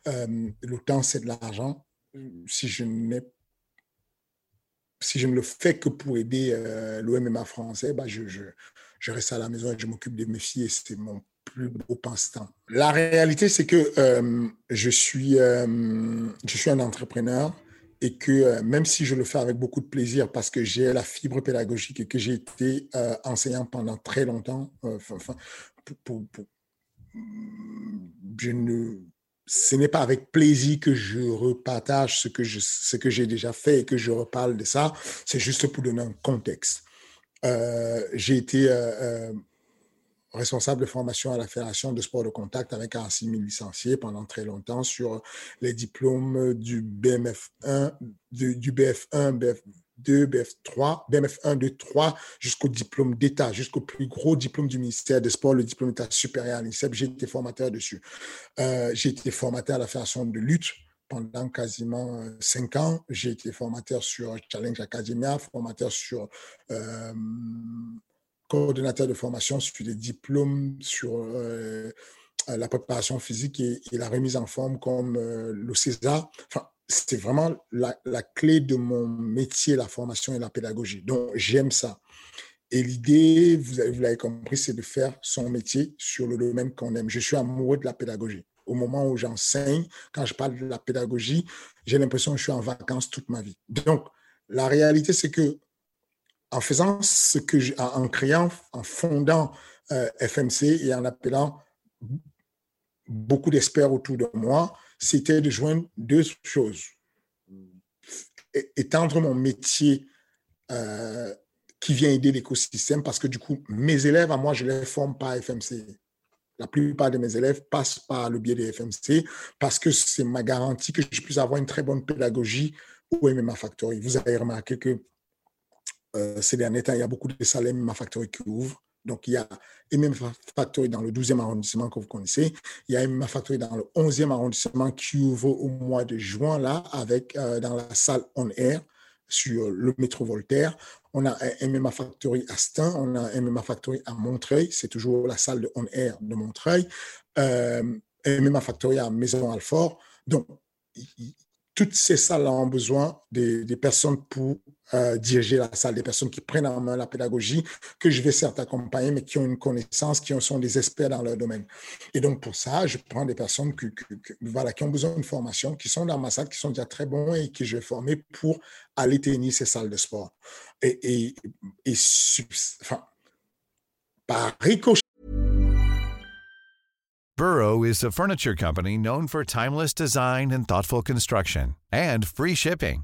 euh, le temps, c'est de l'argent. Si je n'ai si je ne le fais que pour aider euh, l'OMMA français, bah je, je, je, reste à la maison et je m'occupe de mes filles et c'est mon plus beau passe-temps. La réalité, c'est que euh, je, suis, euh, je suis un entrepreneur et que euh, même si je le fais avec beaucoup de plaisir parce que j'ai la fibre pédagogique et que j'ai été enseignant pendant très longtemps, je ne, ce n'est pas avec plaisir que je repartage ce que, je, ce que j'ai déjà fait et que je reparle de ça, c'est juste pour donner un contexte. j'ai été responsable de formation à la Fédération de sport de contact avec un 6000 licenciés pendant très longtemps sur les diplômes du BMF1, du BF1, BF2, BF3, BMF1, 2, 3, jusqu'au diplôme d'État, jusqu'au plus gros diplôme du ministère des Sports, le diplôme d'État supérieur à l'INSEP. J'ai été formateur dessus. Euh, j'ai été formateur à la Fédération de lutte pendant quasiment euh, cinq ans. J'ai été formateur sur Challenge Academia, formateur sur euh, coordonnateur de formation sur des diplômes sur euh, euh, la préparation physique et, la remise en forme comme euh, le César. Enfin, c'était vraiment la, clé de mon métier, la formation et la pédagogie. Donc, j'aime ça. Et l'idée, vous, vous l'avez compris, c'est de faire son métier sur le domaine qu'on aime. Je suis amoureux de la pédagogie. Au moment où j'enseigne, quand je parle de la pédagogie, j'ai l'impression que je suis en vacances toute ma vie. Donc, la réalité, c'est que en faisant ce que en créant, en fondant euh, FMC et en appelant beaucoup d'experts autour de moi, c'était de joindre deux choses. Étendre mon métier euh, qui vient aider l'écosystème parce que du coup, mes élèves, à moi, je les forme par FMC. La plupart de mes élèves passent par le biais des FMC parce que c'est ma garantie que je puisse avoir une très bonne pédagogie au MMA Factory. Vous avez remarqué que euh, ces derniers temps, il y a beaucoup de salles MMA Factory qui ouvrent. Donc, il y a MMA Factory dans le 12e arrondissement que vous connaissez. Il y a MMA Factory dans le 11e arrondissement qui ouvre au mois de juin, là, avec, euh, dans la salle On Air sur le métro Voltaire. On a MMA Factory à Stein, on a MMA Factory à Montreuil, c'est toujours la salle de On Air de Montreuil. Euh, MMA Factory à Maison-Alfort. Donc, toutes ces salles ont besoin des personnes pour euh, diriger la salle, des personnes qui prennent en main la pédagogie, que je vais certes accompagner, mais qui ont une connaissance, qui sont des experts dans leur domaine. Et donc, pour ça, je prends des personnes qui, voilà, qui ont besoin d'une formation, qui sont dans ma salle, qui sont déjà très bons et que je vais former pour aller tenir ces salles de sport. Et, et, et enfin, par ricochet, Burrow is a furniture company known for timeless design and thoughtful construction, and free shipping,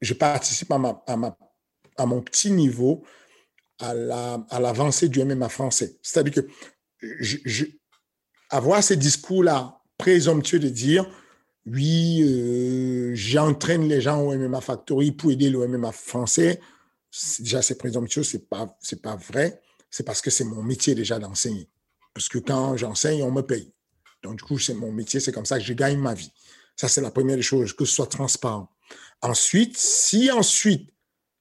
je participe à, mon petit niveau à, la, à l'avancée du MMA français. C'est-à-dire que avoir ces discours-là présomptueux de dire oui, euh, j'entraîne les gens au MMA Factory pour aider le MMA français. Déjà, c'est présomptueux, c'est pas, c'est pas vrai. C'est parce que c'est mon métier déjà d'enseigner. Parce que quand j'enseigne, on me paye. Donc, du coup, c'est mon métier, c'est comme ça que je gagne ma vie. Ça, c'est la première chose, que ce soit transparent. Ensuite, si ensuite,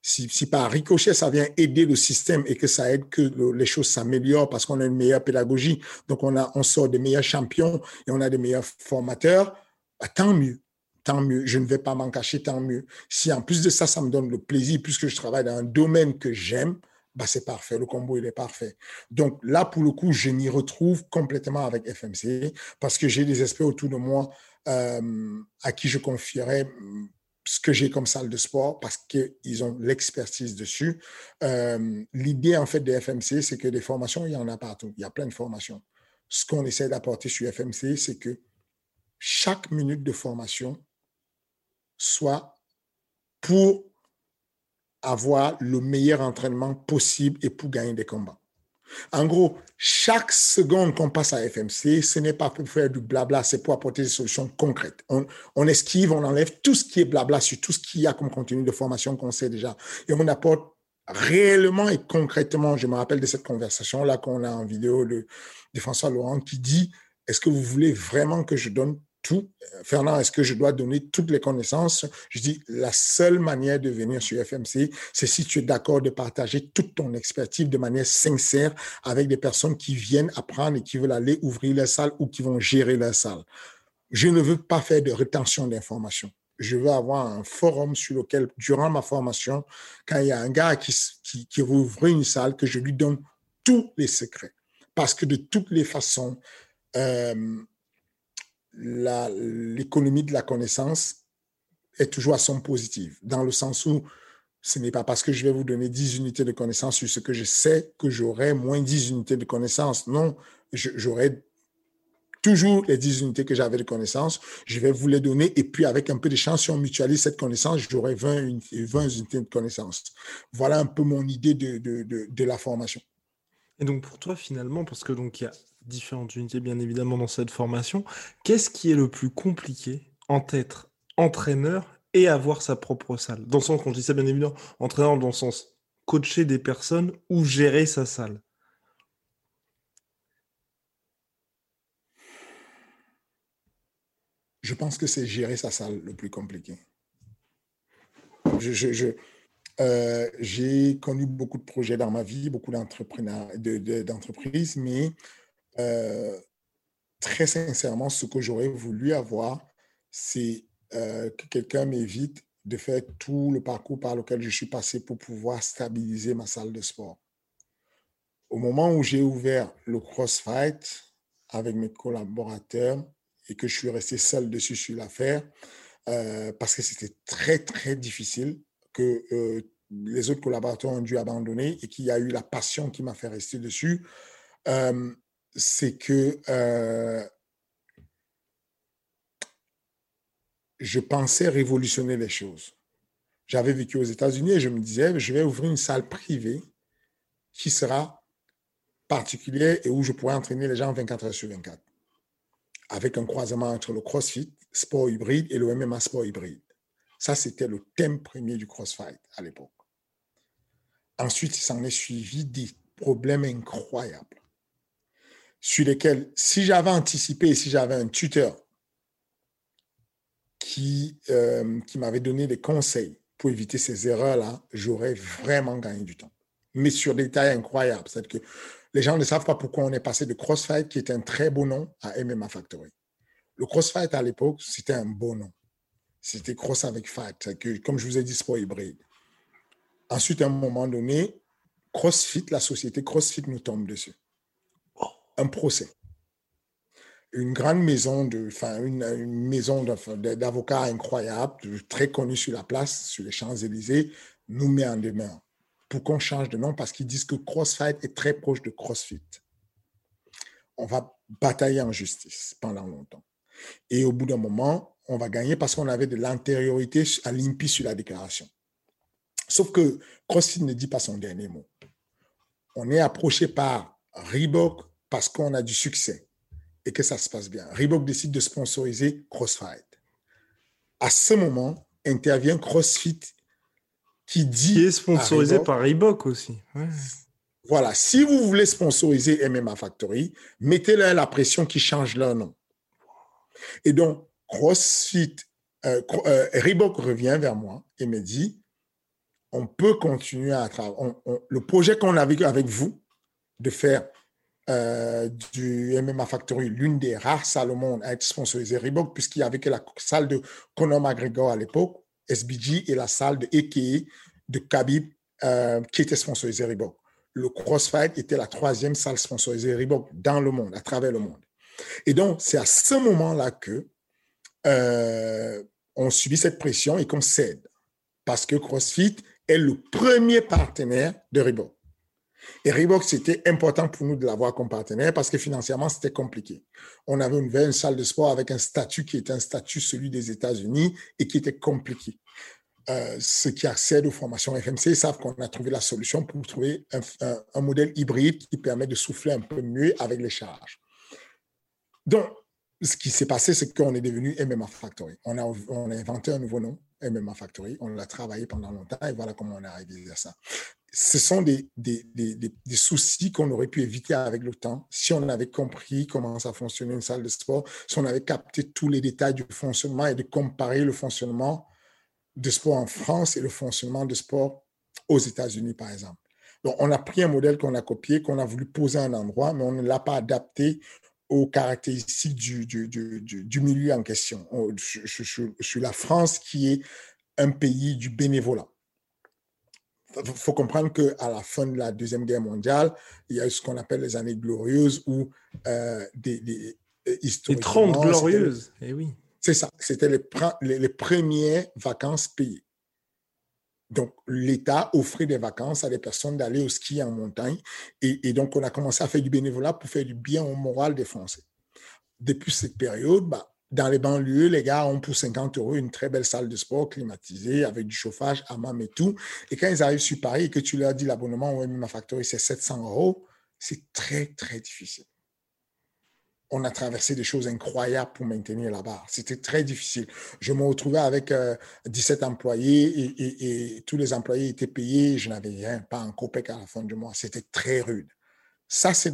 si, par ricochet, ça vient aider le système et que ça aide que les choses s'améliorent parce qu'on a une meilleure pédagogie, donc on, a, on sort des meilleurs champions et on a des meilleurs formateurs, bah, tant mieux. Tant mieux. Je ne vais pas m'en cacher, tant mieux. Si en plus de ça, ça me donne le plaisir, puisque je travaille dans un domaine que j'aime, bah, c'est parfait. Le combo, il est parfait. Donc là, pour le coup, je m'y retrouve complètement avec FMC parce que j'ai des experts autour de moi euh, à qui je confierais ce que j'ai comme salle de sport parce qu'ils ont l'expertise dessus. Euh, l'idée, en fait, de FMC, c'est que des formations, il y en a partout. Il y a plein de formations. Ce qu'on essaie d'apporter sur FMC, c'est que chaque minute de formation soit pour avoir le meilleur entraînement possible et pour gagner des combats. En gros, chaque seconde qu'on passe à FMC, ce n'est pas pour faire du blabla, c'est pour apporter des solutions concrètes. On, esquive, on enlève tout ce qui est blabla sur tout ce qu'il y a comme contenu de formation qu'on sait déjà. Et on apporte réellement et concrètement, je me rappelle de cette conversation-là qu'on a en vidéo de, de François Laurent qui dit, est-ce que vous voulez vraiment que je donne tout. Fernand, est-ce que je dois donner toutes les connaissances? Je dis, la seule manière de venir sur FMC, c'est si tu es d'accord de partager toute ton expertise de manière sincère avec des personnes qui viennent apprendre et qui veulent aller ouvrir la salle ou qui vont gérer la salle. Je ne veux pas faire de rétention d'informations. Je veux avoir un forum sur lequel, durant ma formation, quand il y a un gars qui, qui, une salle, que je lui donne tous les secrets. Parce que de toutes les façons, euh, l'économie de la connaissance est toujours à son positive, dans le sens où ce n'est pas parce que je vais vous donner 10 unités de connaissance sur ce que je sais que j'aurai moins 10 unités de connaissance. Non, j'aurai toujours les 10 unités que j'avais de connaissance. Je vais vous les donner et puis avec un peu de chance, si on mutualise cette connaissance, j'aurai 20, 20 unités de connaissance. Voilà un peu mon idée de, de, de la formation. Et donc pour toi finalement, parce que donc il y a différentes unités bien évidemment dans cette formation. Qu'est-ce qui est le plus compliqué entre être entraîneur et avoir sa propre salle? Dans le sens, quand je ça bien évidemment, entraîneur dans le sens coacher des personnes ou gérer sa salle Je pense que c'est gérer sa salle le plus compliqué. Euh, j'ai connu beaucoup de projets dans ma vie, beaucoup d'entreprises, mais euh, très sincèrement, ce que j'aurais voulu avoir, c'est euh, que quelqu'un m'évite de faire tout le parcours par lequel je suis passé pour pouvoir stabiliser ma salle de sport. Au moment où j'ai ouvert le CrossFight avec mes collaborateurs et que je suis resté seul dessus sur l'affaire, parce que c'était très, très difficile, que les autres collaborateurs ont dû abandonner et qu'il y a eu la passion qui m'a fait rester dessus c'est que euh, je pensais révolutionner les choses. J'avais vécu aux États-Unis et je me disais, je vais ouvrir une salle privée qui sera particulière et où je pourrai entraîner les gens 24 heures sur 24, avec un croisement entre le CrossFit, sport hybride, et le MMA sport hybride. Ça, c'était le thème premier du CrossFit à l'époque. Ensuite, il s'en est suivi des problèmes incroyables sur lesquels, si j'avais anticipé, si j'avais un tuteur qui, euh, qui m'avait donné des conseils pour éviter ces erreurs-là, j'aurais vraiment gagné du temps. Mais sur des détails incroyables. C'est que les gens ne savent pas pourquoi on est passé de CrossFight, qui est un très beau nom, à MMA Factory. Le CrossFight à l'époque, c'était un beau nom. C'était Cross avec Fight, que, comme je vous ai dit, sport hybride. Ensuite, à un moment donné, CrossFit, la société CrossFit nous tombe dessus un procès. une grande maison, de, enfin, une, maison d'avocats incroyable, très connue sur la place, sur les Champs-Élysées, nous met en demeure pour qu'on change de nom parce qu'ils disent que CrossFight est très proche de CrossFit. On va batailler en justice pendant longtemps. Et au bout d'un moment, on va gagner parce qu'on avait de l'antériorité à l'IMPI sur la déclaration. Sauf que CrossFit ne dit pas son dernier mot. On est approché par Reebok parce qu'on a du succès et que ça se passe bien. Reebok décide de sponsoriser CrossFight. À ce moment, intervient CrossFit qui dit. Qui est sponsorisé par Reebok aussi. Voilà, si vous voulez sponsoriser MMA Factory, mettez-leur la pression qui change leur nom. Et donc, CrossFit, euh, euh, Reebok revient vers moi et me dit on peut continuer à travailler. le projet qu'on a avec vous, de faire euh, du MMA Factory, l'une des rares salles au monde à être sponsorisée Reebok, puisqu'il y avait que la salle de Conor McGregor à l'époque, SBG, et la salle de EKE de Khabib, qui était sponsorisée Reebok. Le CrossFight était la troisième salle sponsorisée Reebok dans le monde, à travers le monde. Et donc, c'est à ce moment-là que euh, on subit cette pression et qu'on cède. Parce que CrossFit est le premier partenaire de Reebok. Et Reebok, c'était important pour nous de l'avoir comme partenaire parce que financièrement, c'était compliqué. On avait une, une salle de sport avec un statut qui était un statut celui des États-Unis et qui était compliqué. Euh, ceux qui accèdent aux formations FMC savent qu'on a trouvé la solution pour trouver un, un, modèle hybride qui permet de souffler un peu mieux avec les charges. Donc, ce qui s'est passé, c'est qu'on est devenu MMA Factory. On a, inventé un nouveau nom, MMA Factory. On l'a travaillé pendant longtemps et voilà comment on est arrivé à ça. Ce sont des, des, des, des soucis qu'on aurait pu éviter avec le temps si on avait compris comment ça fonctionnait une salle de sport, si on avait capté tous les détails du fonctionnement et de comparer le fonctionnement de sport en France et le fonctionnement de sport aux États-Unis, par exemple. Donc, on a pris un modèle qu'on a copié, qu'on a voulu poser à un endroit, mais on ne l'a pas adapté aux caractéristiques du, du, du, du milieu en question. Je, je, suis la France qui est un pays du bénévolat. Il faut comprendre qu'à la fin de la Deuxième Guerre mondiale, il y a eu ce qu'on appelle les années glorieuses ou euh, des, des, Les 30 glorieuses, eh oui. C'est ça, c'était les, les, les premières vacances payées. Donc, l'État offrait des vacances à des personnes d'aller au ski en montagne. Et, donc, on a commencé à faire du bénévolat pour faire du bien au moral des Français. Depuis cette période, bah, dans les banlieues, les gars ont pour 50 euros une très belle salle de sport climatisée avec du chauffage, hammam et tout. Et quand ils arrivent sur Paris et que tu leur dis l'abonnement au MMA Factory, c'est 700 euros, c'est très, très difficile on a traversé des choses incroyables pour maintenir là-bas. C'était très difficile. Je me retrouvais avec 17 euh, employés et, tous les employés étaient payés. Je n'avais rien, pas un copec à la fin du mois. C'était très rude. Ça, c'est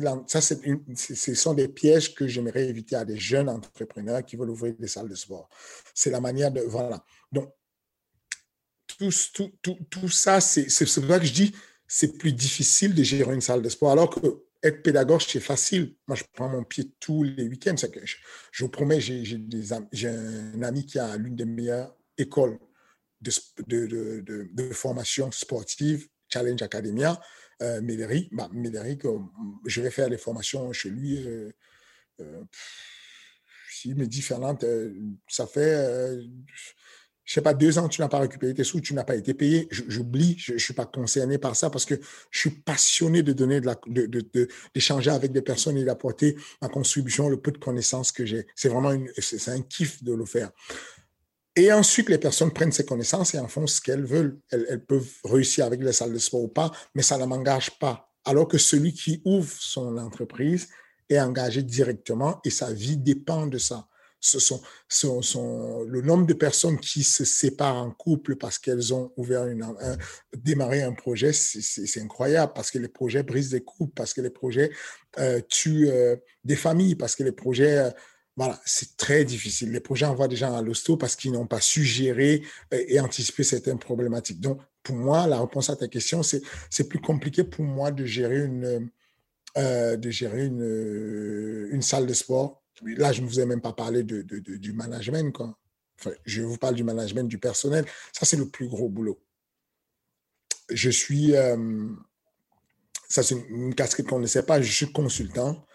ce sont des pièges que j'aimerais éviter à des jeunes entrepreneurs qui veulent ouvrir des salles de sport. C'est la manière de, voilà. Donc, tout, tout, tout, tout ça, c'est pour ça que je dis, c'est plus difficile de gérer une salle de sport. Alors que être pédagogue, c'est facile. Moi, je prends mon pied tous les week-ends. Je, je, vous promets, j'ai un ami qui a l'une des meilleures écoles de, de, de, formation sportive, Challenge Academia, euh, Médéric. Bah, euh, je vais faire des formations chez lui. Euh, euh, me dit, Fernand, euh, ça fait je sais pas, deux ans, tu n'as pas récupéré tes sous, tu n'as pas été payé. J'oublie, je ne suis pas concerné par ça parce que je suis passionné de donner de d'échanger avec des personnes et d'apporter ma contribution, le peu de connaissances que j'ai. C'est vraiment un kiff de le faire. Et ensuite, les personnes prennent ces connaissances et en font ce qu'elles veulent. Elles, elles peuvent réussir avec les salles de sport ou pas, mais ça ne m'engage pas. Alors que celui qui ouvre son entreprise est engagé directement et sa vie dépend de ça le nombre de personnes qui se séparent en couple parce qu'elles ont ouvert une, un, démarré un projet, c'est incroyable parce que les projets brisent des couples, parce que les projets euh, tuent euh, des familles, parce que les projets, euh, voilà, c'est très difficile. Les projets envoient des gens à l'hosto parce qu'ils n'ont pas su gérer et anticiper certaines problématiques. Donc, pour moi, la réponse à ta question, c'est plus compliqué pour moi de gérer une salle de sport Là, je ne vous ai même pas parlé de, du management. Quoi. je vous parle du management du personnel. Ça, c'est le plus gros boulot. Je suis, euh, ça c'est une casquette qu'on ne sait pas, je suis consultant.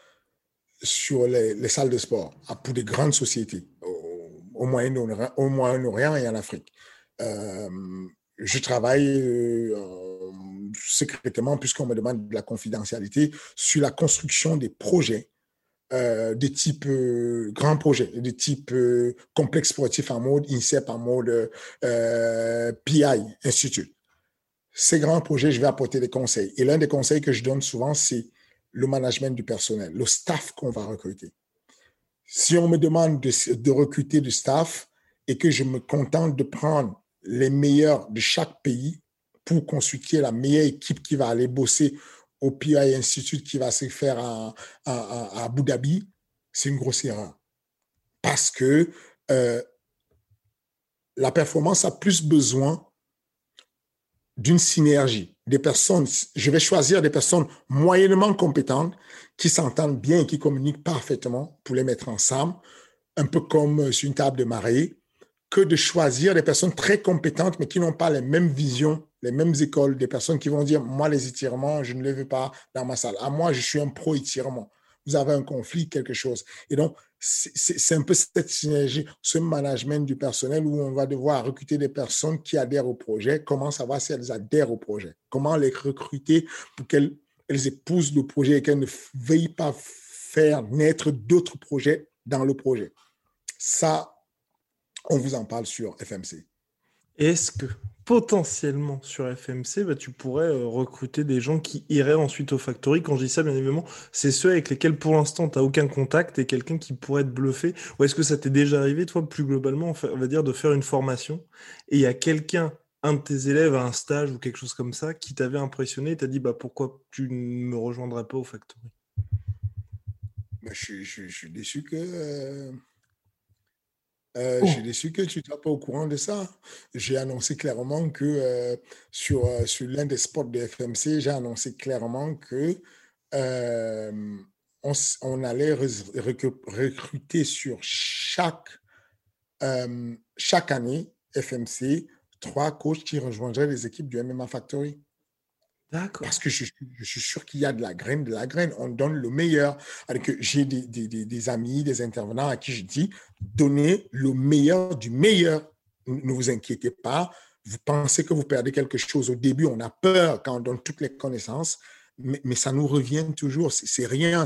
sur les, salles de sport pour des grandes sociétés au, Moyen-Orient et en Afrique. Euh, je travaille euh, secrètement, puisqu'on me demande de la confidentialité, sur la construction des projets euh, de type euh, grand projet, de type complexe sportif en mode INSEP, en mode PI, Institute. Ces grands projets, je vais apporter des conseils. Et l'un des conseils que je donne souvent, c'est le management du personnel, le staff qu'on va recruter. Si on me demande de, de recruter du staff et que je me contente de prendre les meilleurs de chaque pays pour constituer la meilleure équipe qui va aller bosser au PI Institute qui va se faire à, Abu Dhabi, c'est une grosse erreur. Parce que euh, la performance a plus besoin d'une synergie. Des personnes, je vais choisir des personnes moyennement compétentes qui s'entendent bien et qui communiquent parfaitement pour les mettre ensemble, un peu comme sur une table de marée, que de choisir des personnes très compétentes, mais qui n'ont pas les mêmes visions, les mêmes écoles, des personnes qui vont dire, moi, les étirements, je ne les veux pas dans ma salle. À moi, je suis un pro-étirement. Vous avez un conflit, quelque chose. Et donc, c'est un peu cette synergie, ce management du personnel où on va devoir recruter des personnes qui adhèrent au projet. Comment savoir si elles adhèrent au projet? Comment les recruter pour qu'elles elles épousent le projet et qu'elles ne veuillent pas faire naître d'autres projets dans le projet? Ça, on vous en parle sur FMC. Est-ce que potentiellement sur FMC, bah, tu pourrais euh, recruter des gens qui iraient ensuite au Factory? Quand je dis ça, bien évidemment, c'est ceux avec lesquels pour l'instant tu n'as aucun contact et quelqu'un qui pourrait te bluffer. Ou est-ce que ça t'est déjà arrivé, toi, plus globalement, on va dire, de faire une formation et il y a quelqu'un, un de tes élèves à un stage ou quelque chose comme ça, qui t'avait impressionné et t'a dit bah, pourquoi tu ne me rejoindrais pas au Factory? Bah, je, suis déçu que. Euh, euh, oh. Je suis déçu que tu n'es pas au courant de ça. J'ai annoncé clairement que euh, sur, euh, sur l'un des spots de FMC, j'ai annoncé clairement que on, allait recruter sur chaque, chaque année FMC trois coachs qui rejoindraient les équipes du MMA Factory. Parce que je, suis sûr qu'il y a de la graine, de la graine. On donne le meilleur. J'ai des, amis, des intervenants à qui je dis, donnez le meilleur du meilleur. Ne vous inquiétez pas. Vous pensez que vous perdez quelque chose au début. On a peur quand on donne toutes les connaissances. Mais, ça nous revient toujours. C'est rien.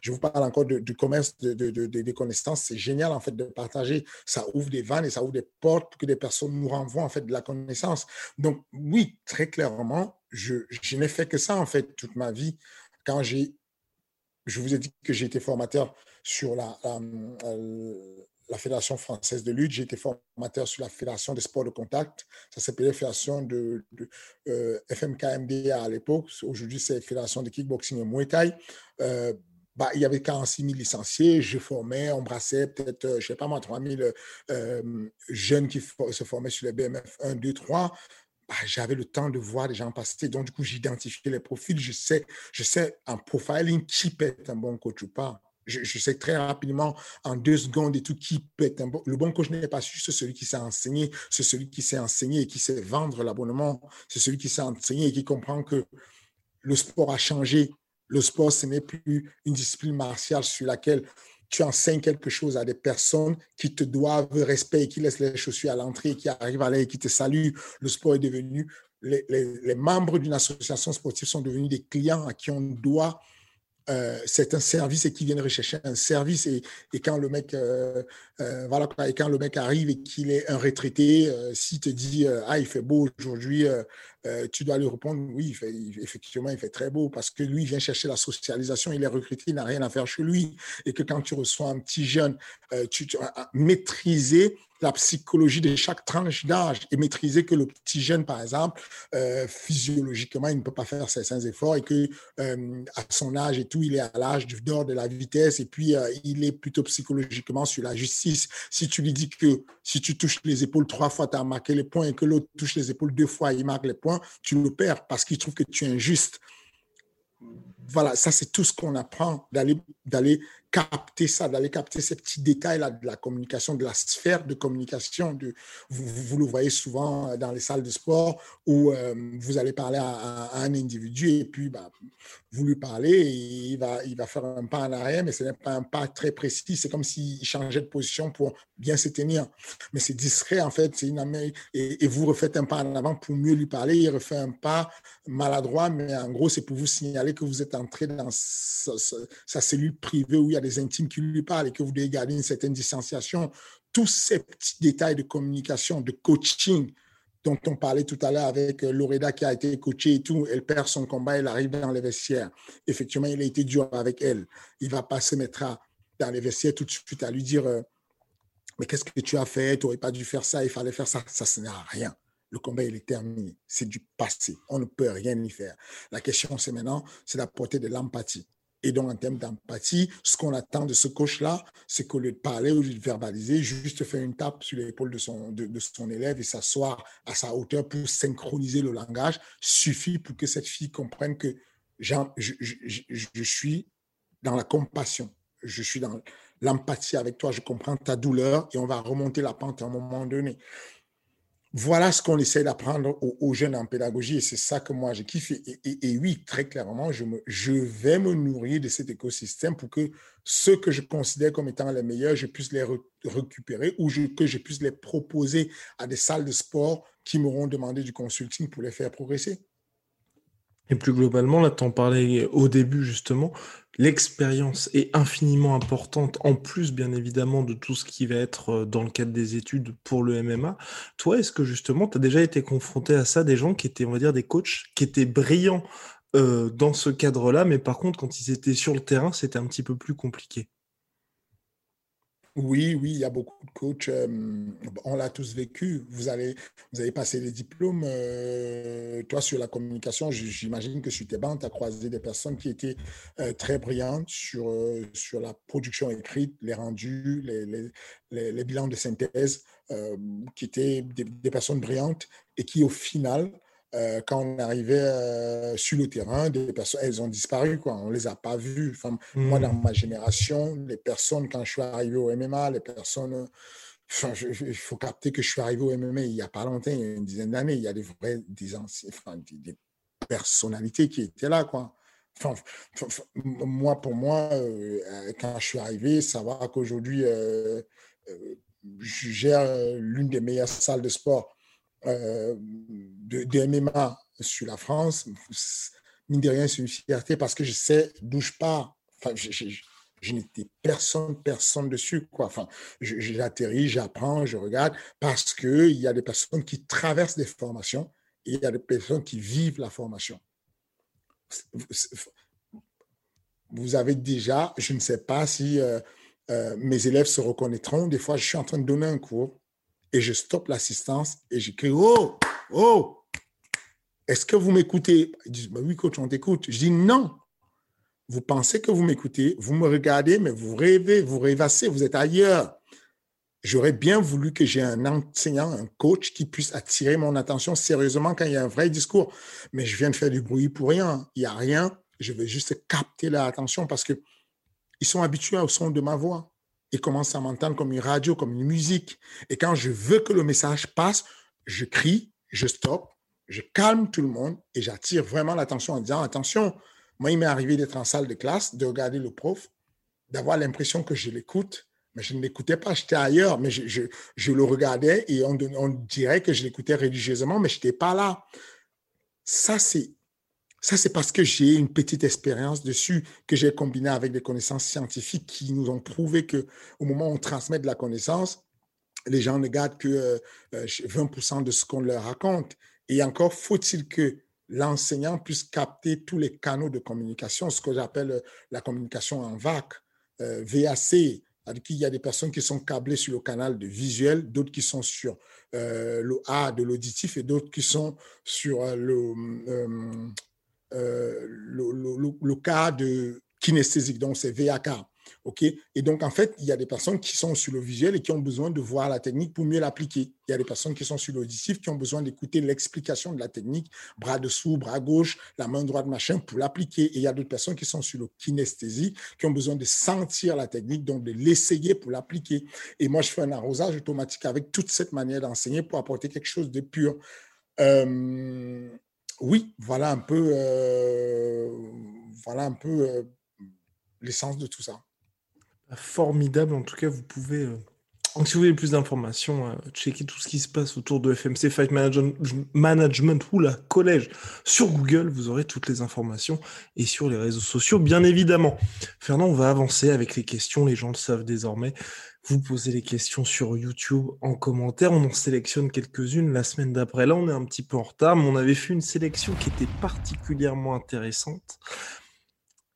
Je vous parle encore du commerce de, des connaissances. C'est génial, en fait, de partager. Ça ouvre des vannes et ça ouvre des portes pour que des personnes nous renvoient, en fait, de la connaissance. Donc, oui, très clairement, je, je n'ai fait que ça, en fait, toute ma vie. Quand j'ai, je vous ai dit que j'ai été formateur sur la, la Fédération française de lutte, j'ai été formateur sur la Fédération des sports de contact. Ça s'appelait la Fédération de, de euh, FMKMD à l'époque. Aujourd'hui, c'est Fédération de kickboxing et Muay Thai. Euh, bah, il y avait 46 000 licenciés. Je formais, embrassais peut-être, euh, je ne sais pas moi, 3 000 jeunes qui se formaient sur les BMF 1, 2, 3 bah, j'avais le temps de voir les gens passer. Donc, du coup, j'identifiais les profils. Je sais, je sais en profiling qui peut être un bon coach ou pas. Je, sais très rapidement, en deux secondes et tout, qui peut être un bon. Le bon coach n'est pas juste celui qui sait enseigner, c'est celui qui sait enseigner et qui sait vendre l'abonnement. C'est celui qui sait enseigner et qui comprend que le sport a changé. Le sport, ce n'est plus une discipline martiale sur laquelle tu enseignes quelque chose à des personnes qui te doivent respect, qui laissent les chaussures à l'entrée, qui arrivent à l'air, qui te saluent. Le sport est devenu, les, les membres d'une association sportive sont devenus des clients à qui on doit euh, c'est un service et qui viennent rechercher un service et, quand le mec euh, euh, voilà le mec arrive et qu'il est un retraité s'il te dit ah il fait beau aujourd'hui tu dois lui répondre oui effectivement il fait très beau parce que lui il vient chercher la socialisation il est recruté il n'a rien à faire chez lui. Et que quand tu reçois un petit jeune tu, tu maîtriser la psychologie de chaque tranche d'âge et maîtriser que le petit jeune, par exemple, euh, physiologiquement, il ne peut pas faire certains efforts et que euh, à son âge et tout, il est à l'âge du dehors de la vitesse et puis euh, il est plutôt psychologiquement sur la justice. Si tu lui dis que si tu touches les épaules trois fois, tu as marqué les points et que l'autre touche les épaules deux fois, il marque les points, tu le perds parce qu'il trouve que tu es injuste. Voilà, ça c'est tout ce qu'on apprend d'aller d'aller capter ça, d'aller capter ces petits détails-là de la communication, de la sphère de communication. De, vous, vous, le voyez souvent dans les salles de sport où euh, vous allez parler à, un individu et puis bah, vous lui parlez et il va, il va faire un pas en arrière, mais ce n'est pas un pas très précis. C'est comme s'il changeait de position pour bien se tenir. Mais c'est discret en fait. Une et, et vous refaites un pas en avant pour mieux lui parler. Il refait un pas maladroit, mais en gros, c'est pour vous signaler que vous êtes entré dans sa, sa cellule privée où il y a des intimes qui lui parlent et que vous devez garder une certaine distanciation. Tous ces petits détails de communication, de coaching dont on parlait tout à l'heure avec euh, Loreda qui a été coachée et tout, elle perd son combat, elle arrive dans les vestiaires. Effectivement, il a été dur avec elle. Il va pas se mettre dans les vestiaires tout de suite à lui dire euh, Mais qu'est-ce que tu as fait? Tu n'aurais pas dû faire ça, il fallait faire ça. Ça, ne sert à rien. Le combat, il est terminé. C'est du passé. On ne peut rien y faire. La question, c'est maintenant, c'est d'apporter de l'empathie. Et donc, en termes d'empathie, ce qu'on attend de ce coach-là, c'est qu'au lieu de parler, ou de verbaliser, juste faire une tape sur l'épaule de son, élève et s'asseoir à sa hauteur pour synchroniser le langage suffit pour que cette fille comprenne que je suis dans la compassion, je suis dans l'empathie avec toi, je comprends ta douleur et on va remonter la pente à un moment donné. Voilà ce qu'on essaie d'apprendre aux, jeunes en pédagogie et c'est ça que moi j'ai kiffé. Et, oui, très clairement, je, vais me nourrir de cet écosystème pour que ceux que je considère comme étant les meilleurs, je puisse les récupérer ou que je puisse les proposer à des salles de sport qui m'auront demandé du consulting pour les faire progresser. Et plus globalement, là, tu en parlais au début justement, l'expérience est infiniment importante, en plus bien évidemment de tout ce qui va être euh, dans le cadre des études pour le MMA. Toi, est-ce que justement, tu as déjà été confronté à ça, des gens qui étaient, on va dire, des coachs, qui étaient brillants euh, dans ce cadre-là, mais par contre, quand ils étaient sur le terrain, c'était un petit peu plus compliqué? Oui, oui, il y a beaucoup de coachs. on l'a tous vécu. Vous, allez, vous avez passé les diplômes. Euh, toi, sur la communication, j'imagine que sur tes bancs, tu as croisé des personnes qui étaient euh, très brillantes sur, euh, la production écrite, les rendus, les, bilans de synthèse, qui étaient des, personnes brillantes et qui, au final, euh, quand on arrivait euh, sur le terrain, des personnes, elles ont disparu, quoi. On les a pas vues. Enfin, Moi, dans hmm. ma génération, les personnes, quand je suis arrivé au MMA, les personnes, enfin, il faut capter que je suis arrivé au MMA il n'y a pas longtemps, il y a une dizaine d'années. Il y a des vrais, des, enfin, des, personnalités qui étaient là, quoi. Enfin, moi, pour moi, euh, quand je suis arrivé, savoir qu'aujourd'hui, je gère l'une des meilleures salles de sport euh, de, MMA sur la France, mine de rien, c'est une fierté parce que je sais d'où je pars. Enfin, je, n'étais personne, personne dessus. Quoi. Enfin, j'atterris, j'apprends, je regarde parce qu'il y a des personnes qui traversent des formations et il y a des personnes qui vivent la formation. Vous avez déjà, je ne sais pas si euh, euh, mes élèves se reconnaîtront, des fois je suis en train de donner un cours et je stoppe l'assistance et j'écris Oh, oh, est-ce que vous m'écoutez? Ils disent bah Oui, coach, on t'écoute. Je dis Non. Vous pensez que vous m'écoutez, vous me regardez, mais vous rêvez, vous rêvassez, vous êtes ailleurs. J'aurais bien voulu que j'ai un enseignant, un coach qui puisse attirer mon attention sérieusement quand il y a un vrai discours. Mais je viens de faire du bruit pour rien. Il n'y a rien. Je vais juste capter leur attention parce que ils sont habitués au son de ma voix ils commencent à m'entendre comme une radio, comme une musique. Et quand je veux que le message passe, je crie, je stoppe, je calme tout le monde et j'attire vraiment l'attention en disant attention, moi, il m'est arrivé d'être en salle de classe, de regarder le prof, d'avoir l'impression que je l'écoute, mais je ne l'écoutais pas, j'étais ailleurs, mais je, le regardais et on, on dirait que je l'écoutais religieusement, mais je n'étais pas là. Ça, c'est ça, c'est parce que j'ai une petite expérience dessus que j'ai combiné avec des connaissances scientifiques qui nous ont prouvé que au moment où on transmet de la connaissance, les gens ne gardent que 20% euh, de ce qu'on leur raconte. Et encore faut-il que l'enseignant puisse capter tous les canaux de communication, ce que j'appelle euh, la communication en VAC, euh, VAC. Il y a des personnes qui sont câblées sur le canal de visuel, d'autres qui sont sur le A de l'auditif et d'autres qui sont sur le, euh, le, le, cas de kinesthésique, donc c'est VAK. OK? Et donc, en fait, il y a des personnes qui sont sur le visuel et qui ont besoin de voir la technique pour mieux l'appliquer. Il y a des personnes qui sont sur l'auditif qui ont besoin d'écouter l'explication de la technique, bras dessous, bras gauche, la main droite, machin, pour l'appliquer. Et il y a d'autres personnes qui sont sur le kinesthésie, qui ont besoin de sentir la technique, donc de l'essayer pour l'appliquer. Et moi, je fais un arrosage automatique avec toute cette manière d'enseigner pour apporter quelque chose de pur. Euh, oui, voilà un peu, euh, voilà un peu euh, l'essence de tout ça. Formidable, en tout cas, vous pouvez, euh, si vous voulez plus d'informations, euh, checker tout ce qui se passe autour de FMC Fight Management, Management ou la collège sur Google, vous aurez toutes les informations et sur les réseaux sociaux, bien évidemment. Fernand, on va avancer avec les questions, les gens le savent désormais. Vous posez les questions sur YouTube en commentaire, on en sélectionne quelques-unes la semaine d'après. Là, on est un petit peu en retard, mais on avait fait une sélection qui était particulièrement intéressante.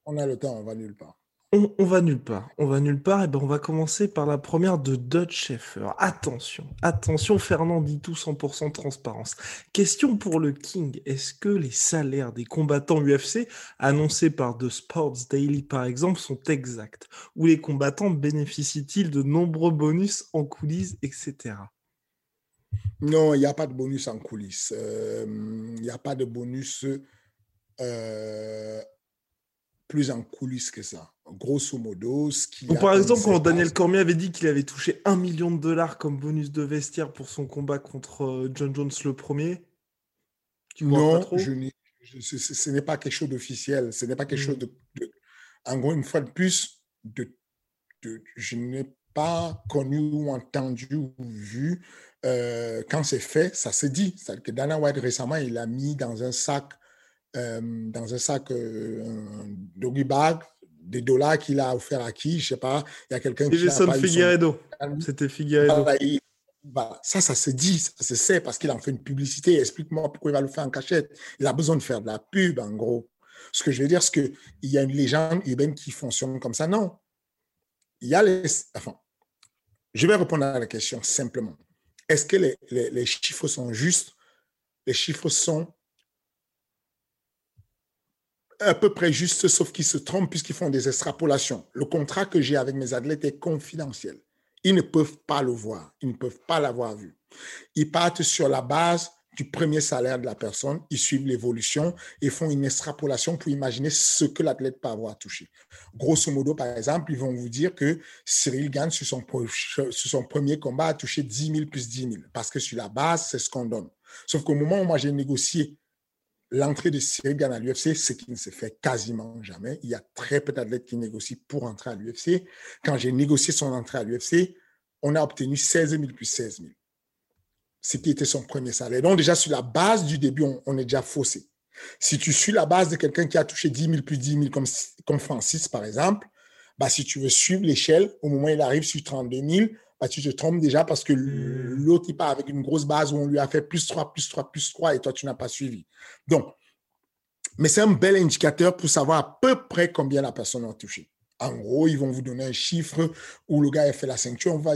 On a le temps, on va nulle part. On, va nulle part. On va nulle part. Et ben on va commencer par la première de Dutch Schaeffer. Attention, attention, Fernand dit tout 100% transparence. Question pour le King. Est-ce que les salaires des combattants UFC annoncés par The Sports Daily par exemple sont exacts? Ou les combattants bénéficient-ils de nombreux bonus en coulisses, etc. Non, il n'y a pas de bonus en coulisses. Euh, il n'y a pas de bonus euh, plus en coulisses que ça. Grosso modo, ce qui. Par exemple, quand Daniel Cormier avait dit qu'il avait touché un million de dollars comme bonus de vestiaire pour son combat contre euh, John Jones le premier, non, je ce, n'est pas quelque chose d'officiel. Ce n'est pas quelque chose hmm. de, En gros, une fois de plus, de, je n'ai pas connu ou entendu ou vu. Euh, quand c'est fait, ça se dit. C'est-à-dire que Dana White récemment, il a mis dans un sac euh, dans un sac euh, doggy bag des dollars qu'il a offert à qui, je sais pas, il y a quelqu'un qui a Figueredo. C'était Figueredo. Ça, ça se dit, ça se sait parce qu'il en fait une publicité. Explique-moi pourquoi il va le faire en cachette. Il a besoin de faire de la pub, en gros. Ce que je veux dire, c'est qu'il y a une légende urbaine qui fonctionne comme ça. Non. Il y a les. Enfin, je vais répondre à la question simplement. Est-ce que les, les chiffres sont justes? Les chiffres sont à peu près juste, sauf qu'ils se trompent puisqu'ils font des extrapolations. Le contrat que j'ai avec mes athlètes est confidentiel. Ils ne peuvent pas le voir, ils ne peuvent pas l'avoir vu. Ils partent sur la base du premier salaire de la personne, ils suivent l'évolution et font une extrapolation pour imaginer ce que l'athlète peut avoir touché. Grosso modo, par exemple, ils vont vous dire que Cyril son, sur son premier combat, a touché 10 000 plus 10 000, parce que sur la base, c'est ce qu'on donne. Sauf qu'au moment où moi j'ai négocié l'entrée de Cyril Gann à l'UFC, ce qui ne se fait quasiment jamais. Il y a très peu d'athlètes qui négocient pour entrer à l'UFC. Quand j'ai négocié son entrée à l'UFC, on a obtenu 16 000 plus 16 000. Ce qui était son premier salaire. Donc, déjà, sur la base du début, on, est déjà faussé. Si tu suis la base de quelqu'un qui a touché 10 000 plus 10 000, comme, Francis, par exemple, bah, si tu veux suivre l'échelle, au moment où il arrive sur 32 000, bah, tu te trompes déjà parce que hmm. l'autre, il part avec une grosse base où on lui a fait plus 3, plus 3, plus 3 et toi, tu n'as pas suivi. Donc, mais c'est un bel indicateur pour savoir à peu près combien la personne a touché. En gros, ils vont vous donner un chiffre où le gars a fait la ceinture. On va,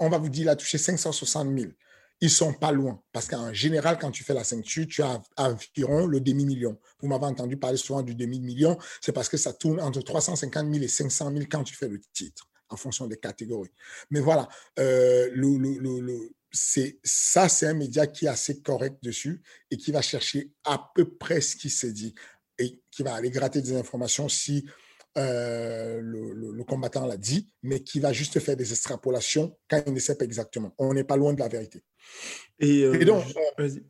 on va vous dire qu'il a touché 560 000. Ils sont pas loin. Parce qu'en général, quand tu fais la ceinture, tu as environ le demi-million. Vous m'avez entendu parler souvent du demi-million. C'est parce que ça tourne entre 350 000 et 500 000 quand tu fais le titre en fonction des catégories. Mais voilà, euh, c'est, ça, c'est un média qui est assez correct dessus et qui va chercher à peu près ce qui s'est dit et qui va aller gratter des informations si euh, le, combattant l'a dit, mais qui va juste faire des extrapolations quand il ne sait pas exactement. On n'est pas loin de la vérité. Et, euh, donc,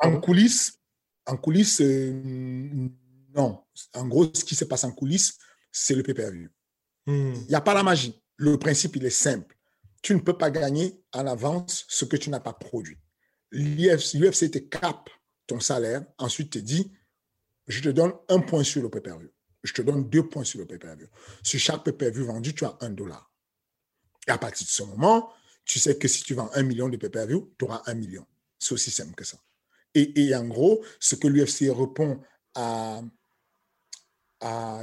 en coulisses, en coulisses non. En gros, ce qui se passe en coulisses, c'est le pay-per-view. Hmm. Il n'y a pas la magie. Le principe, il est simple. Tu ne peux pas gagner en avance ce que tu n'as pas produit. L'UFC te cap ton salaire, ensuite te dit, je te donne un point sur le pay-per-view. Je te donne deux points sur le pay-per-view. Sur chaque pay-per-view vendu, tu as un dollar. Et à partir de ce moment, tu sais que si tu vends un million de pay-per-view, tu auras un million. C'est aussi simple que ça. Et, en gros, ce que l'UFC répond à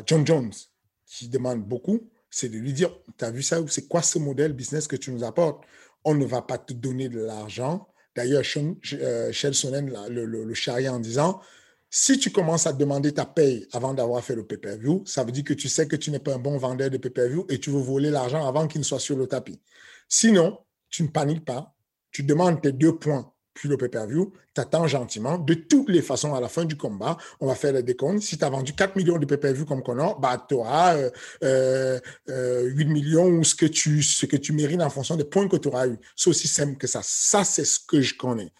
John Jones, qui demande beaucoup, c'est de lui dire, tu as vu ça, c'est quoi ce modèle business que tu nous apportes? On ne va pas te donner de l'argent. D'ailleurs, Shell euh, Sonnen le, le, en disant, Si tu commences à demander ta paye avant d'avoir fait le pay-per-view, ça veut dire que tu sais que tu n'es pas un bon vendeur de pay-per-view et tu veux voler l'argent avant qu'il ne soit sur le tapis. Sinon, tu ne paniques pas, tu demandes tes deux points puis le pay-per-view, tu attends gentiment. De toutes les façons, à la fin du combat, on va faire le décompte. Si tu as vendu 4 millions de pay-per-view comme Connor, bah, tu auras 8 euh, euh, millions ou ce que, tu, ce que tu mérites en fonction des points que tu auras eu. C'est aussi simple que ça. Ça, c'est ce que je connais.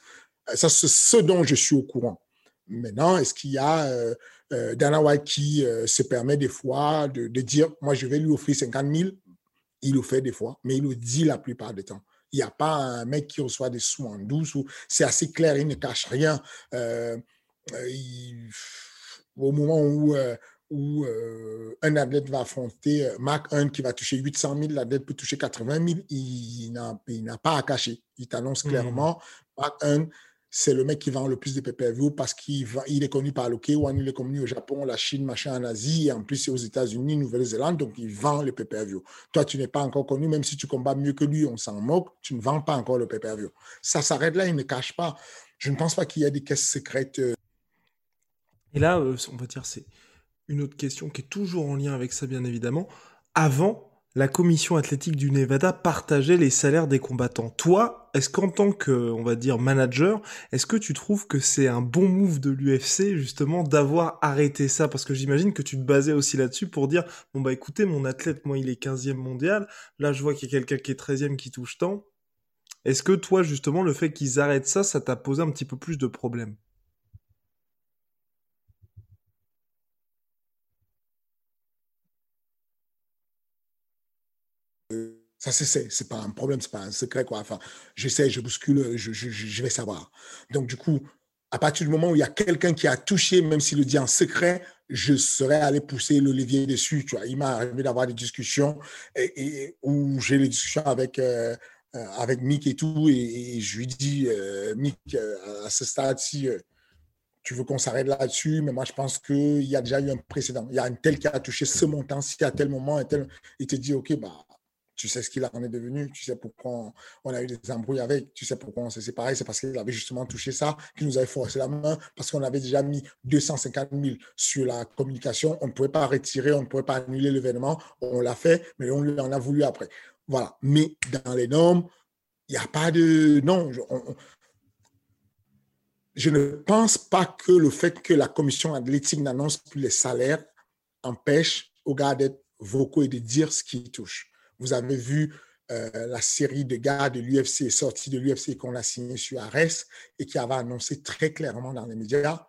Ça, c'est ce dont je suis au courant. Maintenant, est-ce qu'il y a euh, Dana White qui se permet des fois de, de, dire, moi, je vais lui offrir 50 000 Il le fait des fois, mais il le dit la plupart du temps. Il n'y a pas un mec qui reçoit des sous en douce ou c'est assez clair, il ne cache rien. Euh, au moment où, euh, où euh, un athlète va affronter Mark Hunt qui va toucher 800 000, l'athlète peut toucher 80 000, il, il n'a pas à cacher. Il t'annonce mmh. clairement, Mark Hunt, c'est le mec qui vend le plus de pay-per-view parce qu'il il est connu par le K1, il est connu au Japon, la Chine, machin, en Asie, et en plus c'est aux États-Unis, Nouvelle-Zélande, donc il vend le pay-per-view. Toi, tu n'es pas encore connu, même si tu combats mieux que lui, on s'en moque, tu ne vends pas encore le pay-per-view. Ça s'arrête là, il ne cache pas. Je ne pense pas qu'il y ait des caisses secrètes. Euh. Et là, euh, on va dire, c'est une autre question qui est toujours en lien avec ça, bien évidemment. Avant, la commission athlétique du Nevada partageait les salaires des combattants. Toi, est-ce qu'en tant que, on va dire, manager, est-ce que tu trouves que c'est un bon move de l'UFC, justement, d'avoir arrêté ça? Parce que j'imagine que tu te basais aussi là-dessus pour dire, bon bah écoutez, mon athlète, moi, il est 15e mondial, là je vois qu'il y a quelqu'un qui est 13e qui touche tant. Est-ce que toi, justement, le fait qu'ils arrêtent ça, ça t'a posé un petit peu plus de problèmes? Ça, c'est, c'est pas un problème, c'est pas un secret, quoi. Enfin, j'essaie, je bouscule, je, je, vais savoir. Donc, du coup, à partir du moment où il y a quelqu'un qui a touché, même s'il le dit en secret, je serais allé pousser le levier dessus. Tu vois, il m'a arrivé d'avoir des discussions et, où j'ai les discussions avec, euh, euh, avec Mick et tout, et, je lui dis, euh, Mick, à ce stade-ci, tu veux qu'on s'arrête là-dessus, mais moi je pense qu'il y a déjà eu un précédent. Il y a un tel qui a touché ce montant, si à tel moment, un tel, il te dit, OK, bah, tu sais ce qu'il en est devenu, tu sais pourquoi on a eu des embrouilles avec, tu sais pourquoi on s'est séparés, c'est parce qu'il avait justement touché ça, qu'il nous avait forcé la main, parce qu'on avait déjà mis 250 000 sur la communication, on ne pouvait pas retirer, on ne pouvait pas annuler l'événement, on l'a fait, mais on lui en a voulu après. Voilà, mais dans les normes, il n'y a pas de... Non, je ne pense pas que le fait que la commission athlétique n'annonce plus les salaires empêche aux gars d'être vocaux et de dire ce qui touche. Vous avez vu euh, la série de gars de l'UFC sortis de l'UFC qu'on a signé sur Ares et qui avait annoncé très clairement dans les médias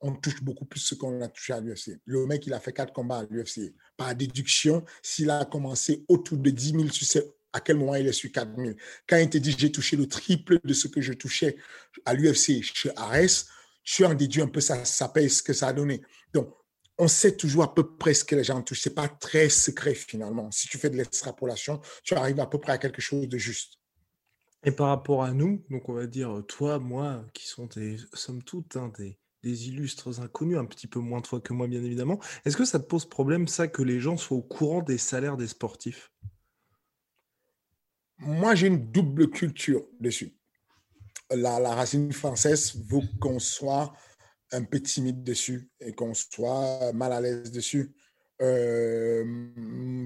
on touche beaucoup plus ce qu'on a touché à l'UFC. Le mec, il a fait quatre combats à l'UFC. Par déduction, s'il a commencé autour de 10 000, tu sais à quel moment il est sur 4 000. Quand il te dit j'ai touché le triple de ce que je touchais à l'UFC chez Ares, tu en déduis un peu ça, ça paye ce que ça a donné. Donc, on sait toujours à peu près ce que les gens touchent. Ce n'est pas très secret finalement. Si tu fais de l'extrapolation, tu arrives à peu près à quelque chose de juste. Et par rapport à nous, donc on va dire toi, moi, qui sont des, sommes toutes hein, des, des, illustres inconnus, un petit peu moins toi que moi bien évidemment, est-ce que ça te pose problème ça que les gens soient au courant des salaires des sportifs? Moi j'ai une double culture dessus. La, la racine française veut qu'on soit un peu timide dessus et qu'on soit mal à l'aise dessus, euh,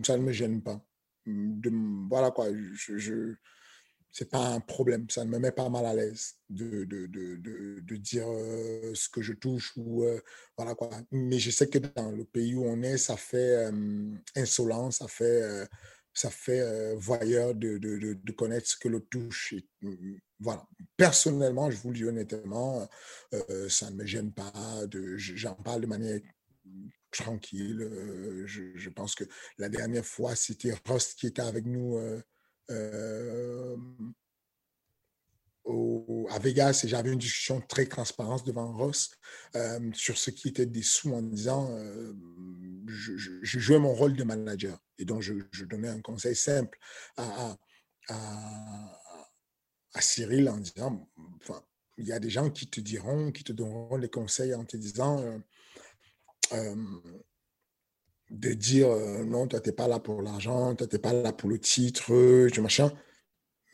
ça ne me gêne pas. Voilà quoi, je, je c'est pas un problème, ça ne me met pas mal à l'aise de, de, de, de, dire euh, ce que je touche ou euh, voilà quoi. Mais je sais que dans le pays où on est, ça fait insolent, ça fait ça fait euh, voyeur de, de, de, connaître ce que l'autre touche. Mm, voilà. Personnellement, je vous le dis honnêtement, euh, ça ne me gêne pas. J'en parle de manière tranquille. Euh, je, je, pense que la dernière fois, c'était Rost qui était avec nous à Vegas et j'avais une discussion très transparente devant Ross sur ce qui était des sous en disant je, je, jouais mon rôle de manager. Et donc, je, donnais un conseil simple à, à, Cyril en disant, enfin, il y a des gens qui te diront, qui te donneront des conseils en te disant euh, euh, de dire euh, non, toi, tu n'es pas là pour l'argent, toi, tu n'es pas là pour le titre, tu machin.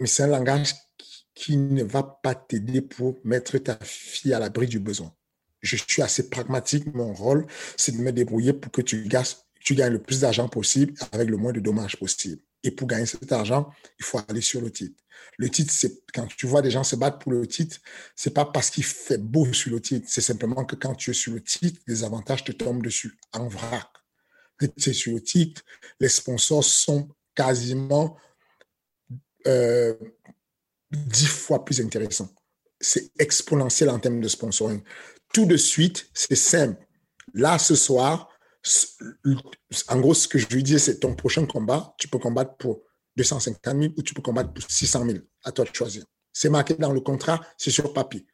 Mais c'est un langage qui, ne va pas t'aider pour mettre ta fille à l'abri du besoin. je suis assez pragmatique. Mon rôle, c'est de me débrouiller pour que tu gagnes, le plus d'argent possible avec le moins de dommages possible. Et pour gagner cet argent, il faut aller sur le titre. Le titre, c'est quand tu vois des gens se battre pour le titre, c'est pas parce qu'il fait beau sur le titre, c'est simplement que quand tu es sur le titre, les avantages te tombent dessus en vrac. Es sur le titre, les sponsors sont quasiment euh, dix fois plus intéressants. C'est exponentiel en termes de sponsoring. Tout de suite, c'est simple. Là, ce soir, en gros, ce que je lui dis, c'est ton prochain combat, tu peux combattre pour 250 000 ou tu peux combattre pour 600 000. À toi de choisir. C'est marqué dans le contrat, c'est sur papier.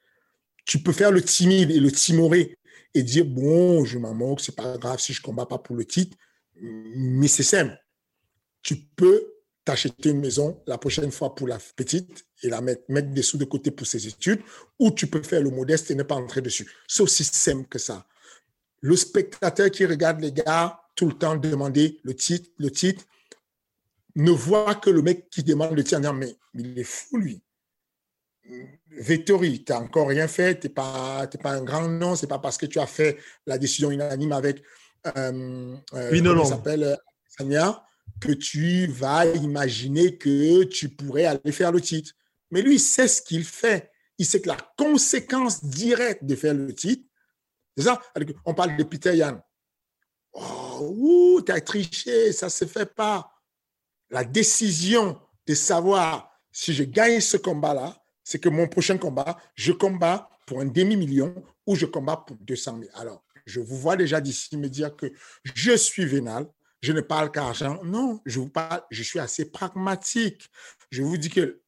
Tu peux faire le timide et le timoré et dire, bon, je m'en moque, c'est pas grave si je combats pas pour le titre, mais c'est simple. Tu peux t'acheter une maison la prochaine fois pour la petite et la mettre, mettre des sous de côté pour ses études, ou tu peux faire le modeste et ne pas entrer dessus. C'est aussi simple que ça. Le spectateur qui regarde les gars tout le temps demander le titre, le titre, ne voit que le mec qui demande le titre, mais il est fou lui. Vettori, tu n'as encore rien fait, tu n'es pas, pas un grand nom, c'est pas parce que tu as fait la décision unanime avec euh, euh, s'appelle euh, Sanya que tu vas imaginer que tu pourrais aller faire le titre. Mais lui, il sait ce qu'il fait. Il sait que la conséquence directe de faire le titre, c'est ça? On parle de Peter Yan. Oh, tu as triché, ça ne se fait pas. La décision de savoir si je gagne ce combat-là, c'est que mon prochain combat, je combats pour un demi-million ou je combats pour 200 000. Alors, je vous vois déjà d'ici me dire que je suis vénal, je ne parle qu'argent. Non, je vous parle, je suis assez pragmatique. Je vous dis que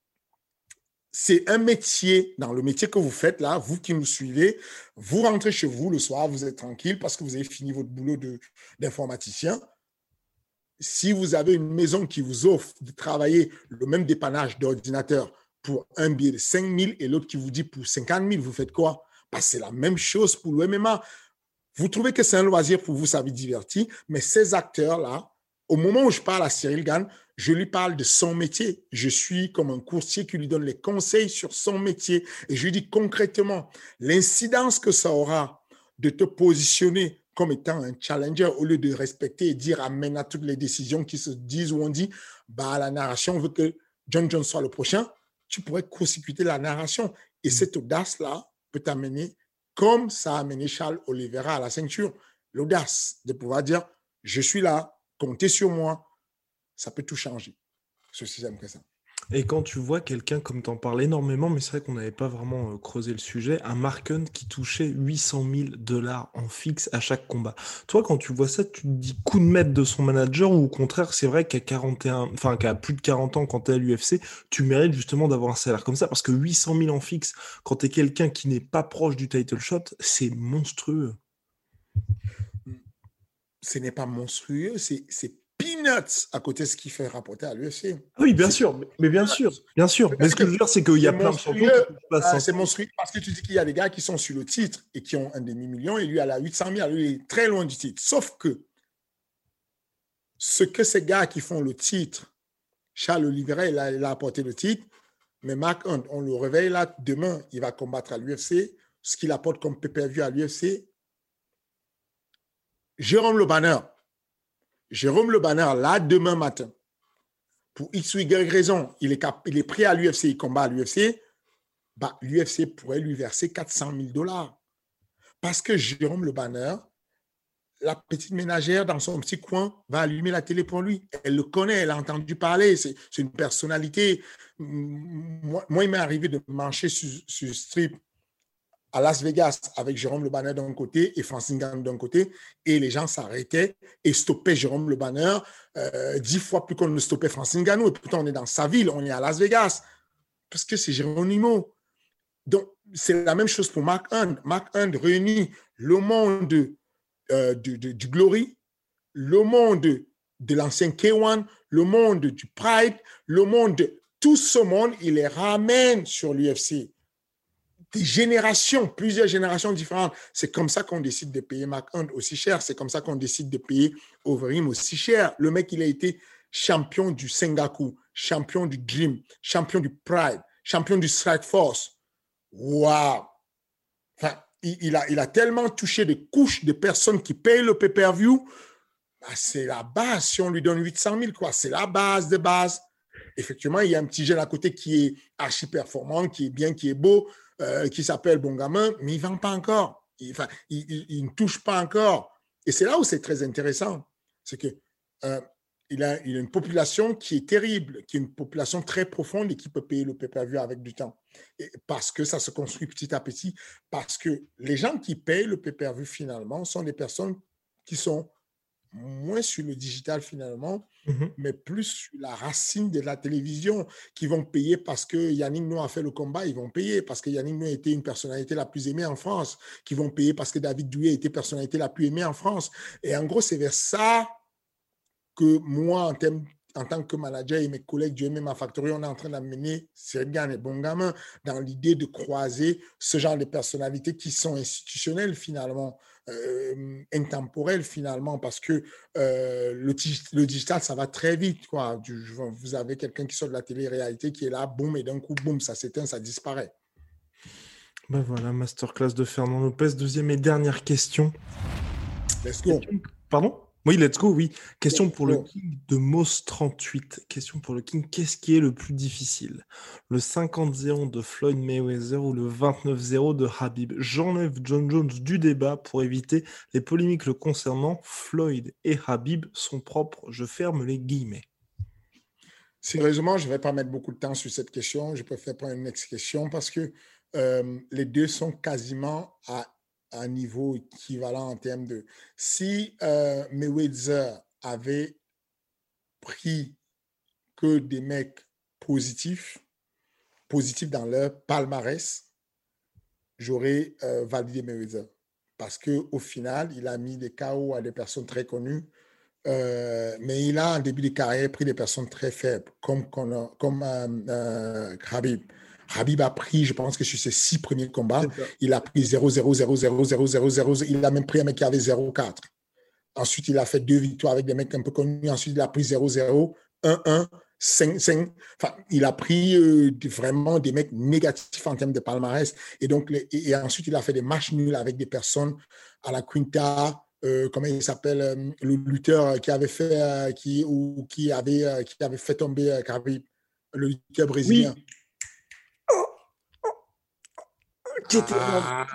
c'est un métier, dans le métier que vous faites là, vous qui nous suivez, vous rentrez chez vous le soir, vous êtes tranquille parce que vous avez fini votre boulot d'informaticien. Si vous avez une maison qui vous offre de travailler le même dépannage d'ordinateur pour un billet de 5 000 et l'autre qui vous dit pour 50 000, vous faites quoi? Parce c'est la même chose pour le MMA. Vous trouvez que c'est un loisir pour vous, ça vous divertit, mais ces acteurs-là, au moment où je parle à Cyril Gann, je lui parle de son métier. Je suis comme un courtier qui lui donne les conseils sur son métier. Et je lui dis concrètement, l'incidence que ça aura de te positionner comme étant un challenger au lieu de respecter et dire amen à toutes les décisions qui se disent ou on dit, bah, la narration veut que John John soit le prochain, tu pourrais consécuter la narration. Et mm. cette audace-là peut t'amener, comme ça a amené Charles Oliveira à la ceinture, l'audace de pouvoir dire, je suis là, comptez sur moi, ça peut tout changer. Ce système que ça. Et quand tu vois quelqu'un, comme tu en parles énormément, mais c'est vrai qu'on n'avait pas vraiment euh, creusé le sujet, un Mark Hunt qui touchait 800 000 dollars en fixe à chaque combat. Toi, quand tu vois ça, tu te dis coup de maître de son manager ou au contraire, c'est vrai qu'à 41, enfin qu'à plus de 40 ans, quand tu es à l'UFC, tu mérites justement d'avoir un salaire comme ça parce que 800 000 en fixe, quand tu es quelqu'un qui n'est pas proche du title shot, c'est monstrueux. Ce n'est pas monstrueux, c'est peanuts à côté de ce qu'il fait rapporter à l'UFC. Oui, bien sûr, mais bien sûr, bien sûr. Mais ce que je veux dire, c'est qu'il y a plein de champions ah, C'est monstrueux parce que tu dis qu'il y a des gars qui sont sur le titre et qui ont un demi-million et lui, à la 800 000, lui, il est très loin du titre. Sauf que ce que ces gars qui font le titre, Charles Oliveira, il a, apporté le titre, mais Mark Hunt, on le réveille là, demain, il va combattre à l'UFC. Ce qu'il apporte comme PPV à l'UFC, Jérôme Le Banner, Jérôme Le Banner, là, demain matin, pour X ou Y raison, il est, est prêt à l'UFC, il combat à l'UFC, bah, l'UFC pourrait lui verser 400 000 dollars. Parce que Jérôme Le Banner, la petite ménagère dans son petit coin va allumer la télé pour lui. Elle le connaît, elle a entendu parler, c'est une personnalité. Moi, il m'est arrivé de marcher sur, sur strip à Las Vegas avec Jérôme Le Banner d'un côté et Francine Gagnon d'un côté, et les gens s'arrêtaient et stoppaient Jérôme Le Banner euh, dix fois plus qu'on ne stoppait Francine Gagnon. Et pourtant, on est dans sa ville, on est à Las Vegas, parce que c'est Géronimo. Donc, c'est la même chose pour Mark Hunt. Mark Hunt réunit le monde euh, du, du, Glory, le monde de l'ancien K1, le monde du Pride, le monde de tout ce monde, il les ramène sur l'UFC des générations, plusieurs générations différentes. C'est comme ça qu'on décide de payer McHunt aussi cher. C'est comme ça qu'on décide de payer Overeem aussi cher. Le mec, il a été champion du Sengaku, champion du Dream, champion du Pride, champion du Strike Force. Waouh! Enfin, il, a, il a tellement touché des couches de personnes qui payent le pay-per-view. Bah, c'est la base. Si on lui donne 800 000, quoi, c'est la base de base. Effectivement, il y a un petit jeune à côté qui est archi performant, qui est bien, qui est beau, euh, qui s'appelle Bon Gamin, mais il ne vend pas encore. Il, enfin, il, ne touche pas encore. Et c'est là où c'est très intéressant. C'est que euh, a, une population qui est terrible, qui est une population très profonde et qui peut payer le pay-per-view avec du temps. Parce que ça se construit petit à petit, parce que les gens qui payent le pay-per-view finalement sont des personnes qui sont moins sur le digital finalement, mmh mais plus sur la racine de la télévision, qui vont payer parce que Yannick Noah a fait le combat, ils vont payer. Parce que Yannick Noah était une personnalité la plus aimée en France, qui vont payer parce que David Douillet était personnalité la plus aimée en France. Et en gros, c'est vers ça que moi, en, en tant que manager et mes collègues du MMA Factory, on est en train d'amener Sergan et Bongamin dans l'idée de croiser ce genre de personnalités qui sont institutionnelles finalement, euh, intemporelles finalement, parce que euh, le, le, digital, ça va très vite. Quoi. Vous avez quelqu'un qui sort de la télé-réalité qui est là, boum, et d'un coup, boum, ça s'éteint, ça disparaît. Ben voilà, masterclass de Fernand Lopez. Deuxième et dernière question. Let's go. Pardon? Oui, let's go, oui. Question pour le King de Moss38. Question pour le King, qu'est-ce qui est le plus difficile? Le 50-0 de Floyd Mayweather ou le 29-0 de Habib? J'enlève John Jones du débat pour éviter les polémiques le concernant. Floyd et Habib sont propres, je ferme les guillemets. Sérieusement, je ne vais pas mettre beaucoup de temps sur cette question. Je préfère prendre une autre question parce que euh, les deux sont quasiment à un niveau équivalent en termes de... Si euh, Mayweather avait pris que des mecs positifs, positifs dans leur palmarès, j'aurais euh, validé Mayweather. Parce qu'au final, il a mis des KO à des personnes très connues, euh, mais il a, en début de carrière, pris des personnes très faibles, comme, comme, comme Khabib. Habib a pris, je pense que sur ses six premiers combats, il a pris 0, 0, 0, 0, 0, 0, 0, Il a même pris un mec qui avait 0, 4. Ensuite, il a fait deux victoires avec des mecs un peu connus. Ensuite, il a pris 0, 0, 1, 1, 5, 5. Enfin, il a pris euh, vraiment des mecs négatifs en termes de palmarès. Et donc, et, ensuite, il a fait des matchs nuls avec des personnes à la Quinta, euh, comment il s'appelle, euh, le lutteur qui avait fait, qui, ou, qui, avait, qui avait fait tomber euh, le lutteur brésilien. Oui. Ah.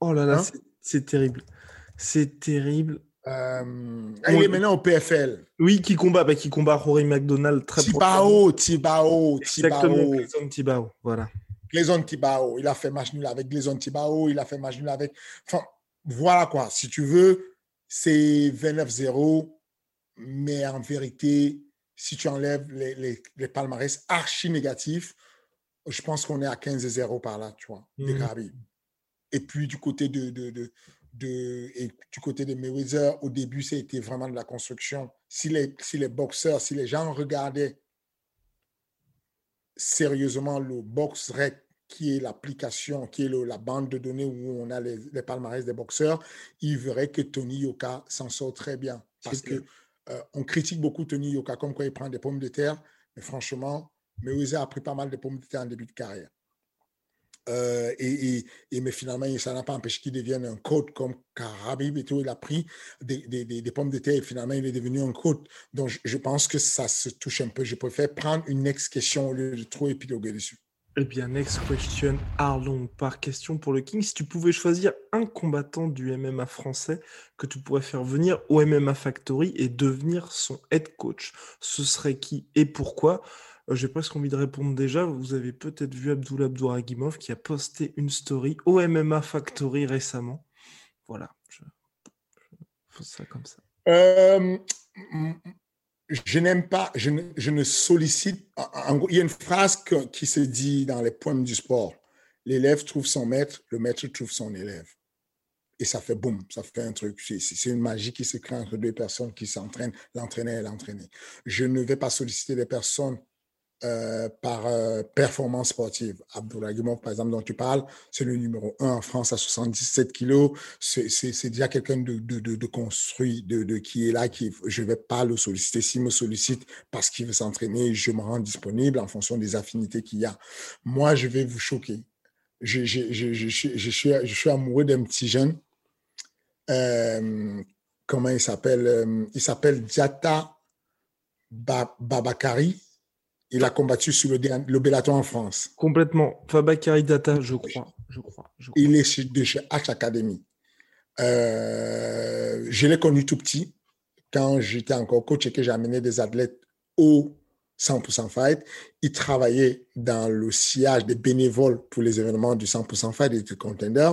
Oh là là, hein c'est terrible. C'est terrible. Euh, il est maintenant au PFL. Oui, qui combat, bah, qui combat Rory McDonald très Tibao, Tibao, Exactement, Gleison Tibao, voilà. Gleison Tibao, il a fait match nul avec Gleison Tibao, il a fait match nul avec... Enfin, voilà quoi, si tu veux, c'est 29-0, mais en vérité, si tu enlèves les, les, les palmarès archi négatifs, je pense qu'on est à 15-0 par là, tu vois, mmh. Et puis du côté de, de, de, de, et du côté de Mayweather, au début, ça a été vraiment de la construction. Si les, si les boxeurs, si les gens regardaient sérieusement le BoxRec, qui est l'application, qui est la bande de données où on a les, les, palmarès des boxeurs, ils verraient que Tony Yoka s'en sort très bien. Parce que euh, on critique beaucoup Tony Yoka comme quoi il prend des pommes de terre, mais franchement, Mayweather a pris pas mal de pommes de terre en début de carrière. Euh, et, mais finalement, ça n'a pas empêché qu'il devienne un coach comme Karabib et tout. Il a pris des, pommes de terre et finalement, il est devenu un coach. Donc, je, pense que ça se touche un peu. Je préfère prendre une next question au lieu de trop épiloguer dessus. Eh bien, next question, Arlong, par question pour le King. Si tu pouvais choisir un combattant du MMA français que tu pourrais faire venir au MMA Factory et devenir son head coach, ce serait qui et pourquoi? J'ai presque envie de répondre déjà. Vous avez peut-être vu Abdullah Abdouragimov qui a posté une story au MMA Factory récemment. Voilà, je, je ça comme ça. Euh, je n'aime pas, je ne, je ne, sollicite. il y a une phrase qui se dit dans les poèmes du sport l'élève trouve son maître, le maître trouve son élève. Et ça fait boum, ça fait un truc. C'est une magie qui se crée entre deux personnes qui s'entraînent, l'entraîner et l'entraîner. Je ne vais pas solliciter des personnes euh, par euh, performance sportive. Abdouragimov, par exemple, dont tu parles, c'est le numéro 1 en France à 77 kilos. C'est déjà quelqu'un de, construit, de, qui est là, qui je ne vais pas le solliciter. S'il me sollicite parce qu'il veut s'entraîner, je me rends disponible en fonction des affinités qu'il y a. Moi, je vais vous choquer. je, suis, amoureux d'un petit jeune. Euh, comment il s'appelle Il s'appelle Diata Babakari. Il a combattu sur le, le Bellator en France. Complètement. Fabakari Data, je crois. Je crois, Il est de chez H Academy. Euh, je l'ai connu tout petit quand j'étais encore coach et que j'ai amené des athlètes au 100% Fight. Il travaillait dans le sillage des bénévoles pour les événements du 100% Fight et du Contender.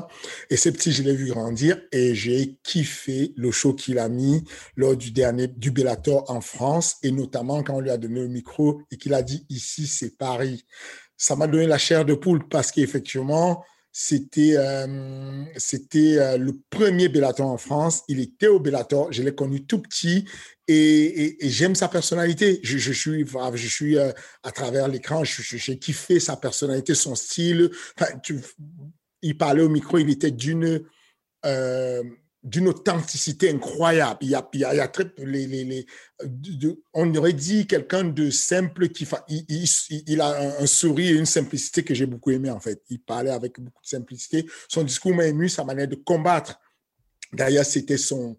Et ce petit, je l'ai vu grandir et j'ai kiffé le show qu'il a mis lors du dernier du Bellator en France et notamment quand on lui a donné le micro et qu'il a dit ici, c'est Paris. Ça m'a donné la chair de poule parce qu'effectivement, c'était euh, c'était euh, le premier Bellator en France. Il était au Bellator. Je l'ai connu tout petit et, j'aime sa personnalité. Je, je suis, je suis euh, à travers l'écran, j'ai kiffé sa personnalité, son style. il parlait au micro, il était d'une d'une authenticité incroyable. Il y a, on aurait dit quelqu'un de simple qui il, il, a un, sourire et une simplicité que j'ai beaucoup aimé en fait. Il parlait avec beaucoup de simplicité. Son discours m'a ému, sa manière de combattre. D'ailleurs, c'était son,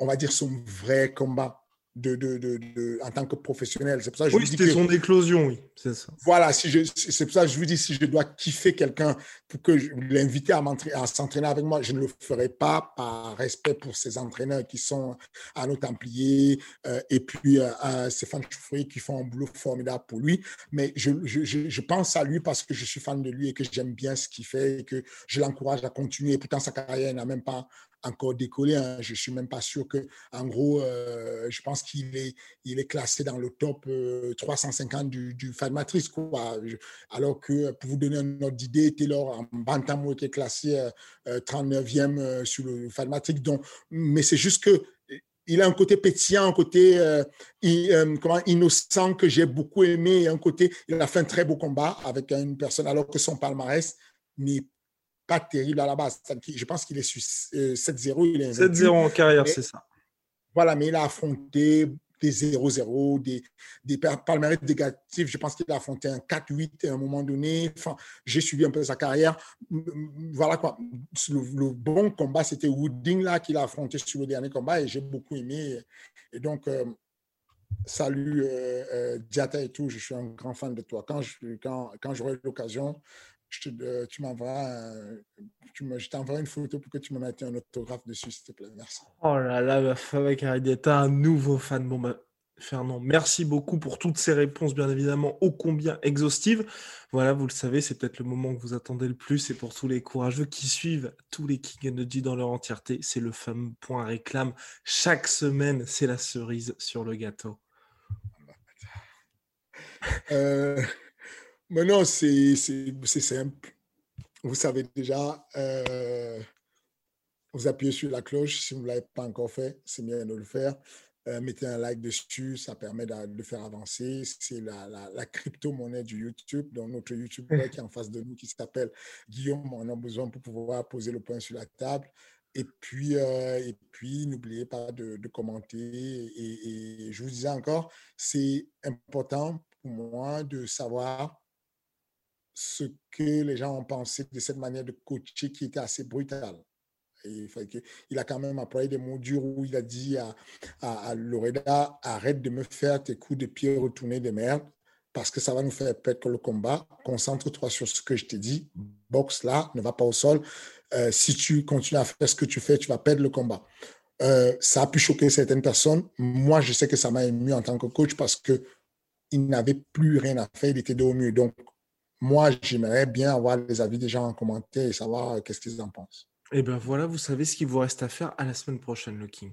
on va dire son vrai combat de, de, de, en tant que professionnel. C'est pour ça que je oui, c'était son éclosion, oui, c'est ça. Voilà, si je, c'est pour ça que je vous dis, si je dois kiffer quelqu'un pour que je l'invite à, à s'entraîner avec moi, je ne le ferai pas par respect pour ces entraîneurs qui sont à nos Templiers euh, et puis euh, à Stéphane Choufoury qui font un boulot formidable pour lui. Mais je, je, je, pense à lui parce que je suis fan de lui et que j'aime bien ce qu'il fait et que je l'encourage à continuer. Pourtant, sa carrière n'a même pas encore décollé. Hein. Je suis même pas sûr que, en gros, euh, je pense qu'il est, il est classé dans le top 350 euh, du, du Fan Matrix, quoi. alors que, pour vous donner un ordre d'idée, Taylor en Bantamou était classé 39e euh, sur le Fan Matrix. Donc, mais c'est juste que il a un côté pétillant, un côté comment, innocent que j'ai beaucoup aimé, un côté, il a fait un très beau combat avec une personne, alors que son palmarès n'est pas terrible à la base. Je pense qu'il est sur 7-0. Euh, 7-0 en carrière, c'est ça. Voilà, mais il a affronté des 0-0, des, des palmarès négatifs. Je pense qu'il a affronté un 4-8 à un moment donné. Enfin, j'ai suivi un peu sa carrière. Voilà quoi. Le, bon combat, c'était Wooding là qu'il a affronté sur le dernier combat et j'ai beaucoup aimé. Et donc, euh, salut euh, Diata et tout, je suis un grand fan de toi. Quand, je, quand, quand j'aurai l'occasion, je te, tu m'envoies, tu me, je t'envoie une photo pour que tu me mettes un autographe dessus, s'il te plaît. Merci. Oh là là, ma femme un nouveau fan. Bon, bah, Fernand, merci beaucoup pour toutes ces réponses, bien évidemment, ô combien exhaustives. Voilà, vous le savez, c'est peut-être le moment que vous attendez le plus. Et pour tous les courageux qui suivent tous les King Energy dans leur entièreté, c'est le fameux point réclame. Chaque semaine, c'est la cerise sur le gâteau. Euh, mais non, c'est simple. Vous savez déjà, euh, vous appuyez sur la cloche. Si vous ne l'avez pas encore fait, c'est bien de le faire. Euh, mettez un like dessus, ça permet de, faire avancer. C'est la, la, crypto-monnaie du YouTube. Donc, notre YouTuber qui est en face de nous, qui s'appelle Guillaume, on a besoin pour pouvoir poser le point sur la table. Et puis, euh, n'oubliez pas de, commenter. Et, je vous disais encore, c'est important pour moi de savoir ce que les gens ont pensé de cette manière de coacher qui était assez brutale. il, a quand même employé des mots durs où il a dit à, à, Loreda arrête de me faire tes coups de pied retournés de merde parce que ça va nous faire perdre le combat. Concentre-toi sur ce que je t'ai dit. Boxe là, ne va pas au sol. Euh, si tu continues à faire ce que tu fais, tu vas perdre le combat. Euh, ça a pu choquer certaines personnes. Moi, je sais que ça m'a ému en tant que coach parce que il n'avait plus rien à faire, il était dos au mur. Donc, moi, j'aimerais bien avoir les avis des gens en commentaire et savoir euh, qu'est-ce qu'ils en pensent. Et eh bien voilà, vous savez ce qu'il vous reste à faire à la semaine prochaine, le King.